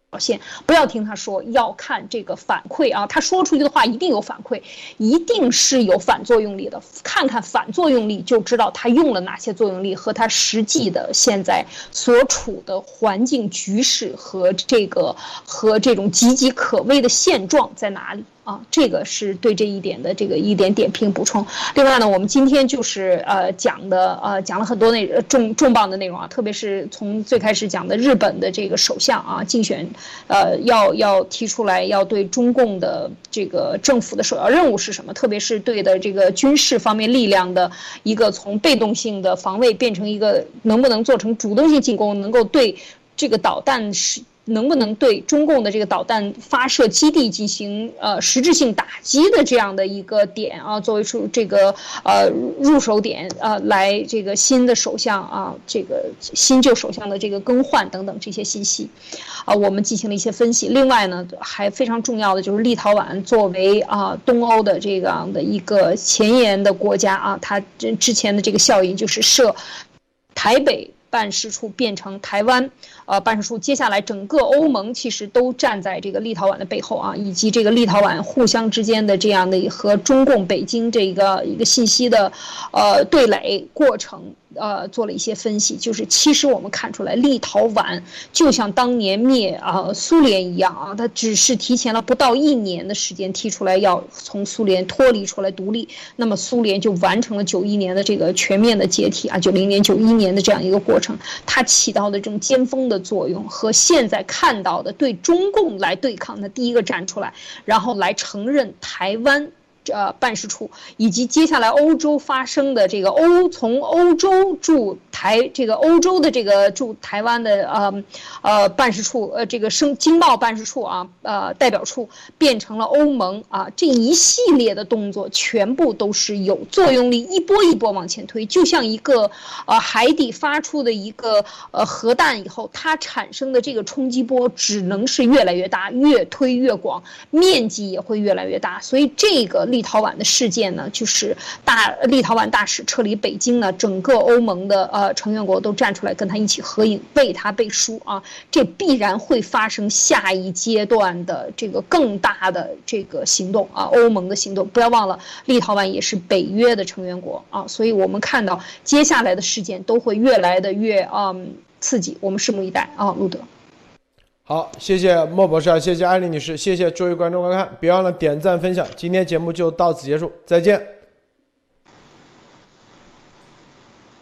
S3: 表现不要听他说，要看这个反馈啊！他说出去的话一定有反馈，一定是有反作用力的。看看反作用力，就知道他用了哪些作用力和他实际的现在所处的环境局势和这个和这种岌岌可危的现状在哪里。啊，这个是对这一点的这个一点点评补充。另外呢，我们今天就是呃讲的呃讲了很多内重重磅的内容啊，特别是从最开始讲的日本的这个首相啊竞选，呃要要提出来要对中共的这个政府的首要任务是什么？特别是对的这个军事方面力量的一个从被动性的防卫变成一个能不能做成主动性进攻，能够对这个导弹是。能不能对中共的这个导弹发射基地进行呃实质性打击的这样的一个点啊，作为出这个呃入手点啊，来这个新的首相啊，这个新旧首相的这个更换等等这些信息，啊，我们进行了一些分析。另外呢，还非常重要的就是立陶宛作为啊东欧的这样的一个前沿的国家啊，它之之前的这个效应就是设台北。办事处变成台湾，呃，办事处。接下来，整个欧盟其实都站在这个立陶宛的背后啊，以及这个立陶宛互相之间的这样的和中共北京这个一个信息的，呃，对垒过程。呃做了一些分析，就是其实我们看出来，立陶宛就像当年灭啊苏联一样啊，它只是提前了不到一年的时间提出来要从苏联脱离出来独立，那么苏联就完成了九一年的这个全面的解体啊，九零年、九一年的这样一个过程，它起到的这种尖峰的作用和现在看到的对中共来对抗的第一个站出来，然后来承认台湾。呃，办事处以及接下来欧洲发生的这个欧从欧洲驻台这个欧洲的这个驻台湾的呃呃办事处呃这个生经贸办事处啊呃代表处变成了欧盟啊这一系列的动作全部都是有作用力一波一波往前推，就像一个呃海底发出的一个呃核弹以后，它产生的这个冲击波只能是越来越大，越推越广，面积也会越来越大，所以这个力。立陶宛的事件呢，就是大立陶宛大使撤离北京呢，整个欧盟的呃成员国都站出来跟他一起合影，为他背书啊，这必然会发生下一阶段的这个更大的这个行动啊，欧盟的行动。不要忘了，立陶宛也是北约的成员国啊，所以我们看到接下来的事件都会越来的越嗯刺激，我们拭目以待啊，路德。
S1: 好，谢谢莫博士，谢谢艾丽女士，谢谢诸位观众观看，别忘了点赞分享。今天节目就到此结束，再见。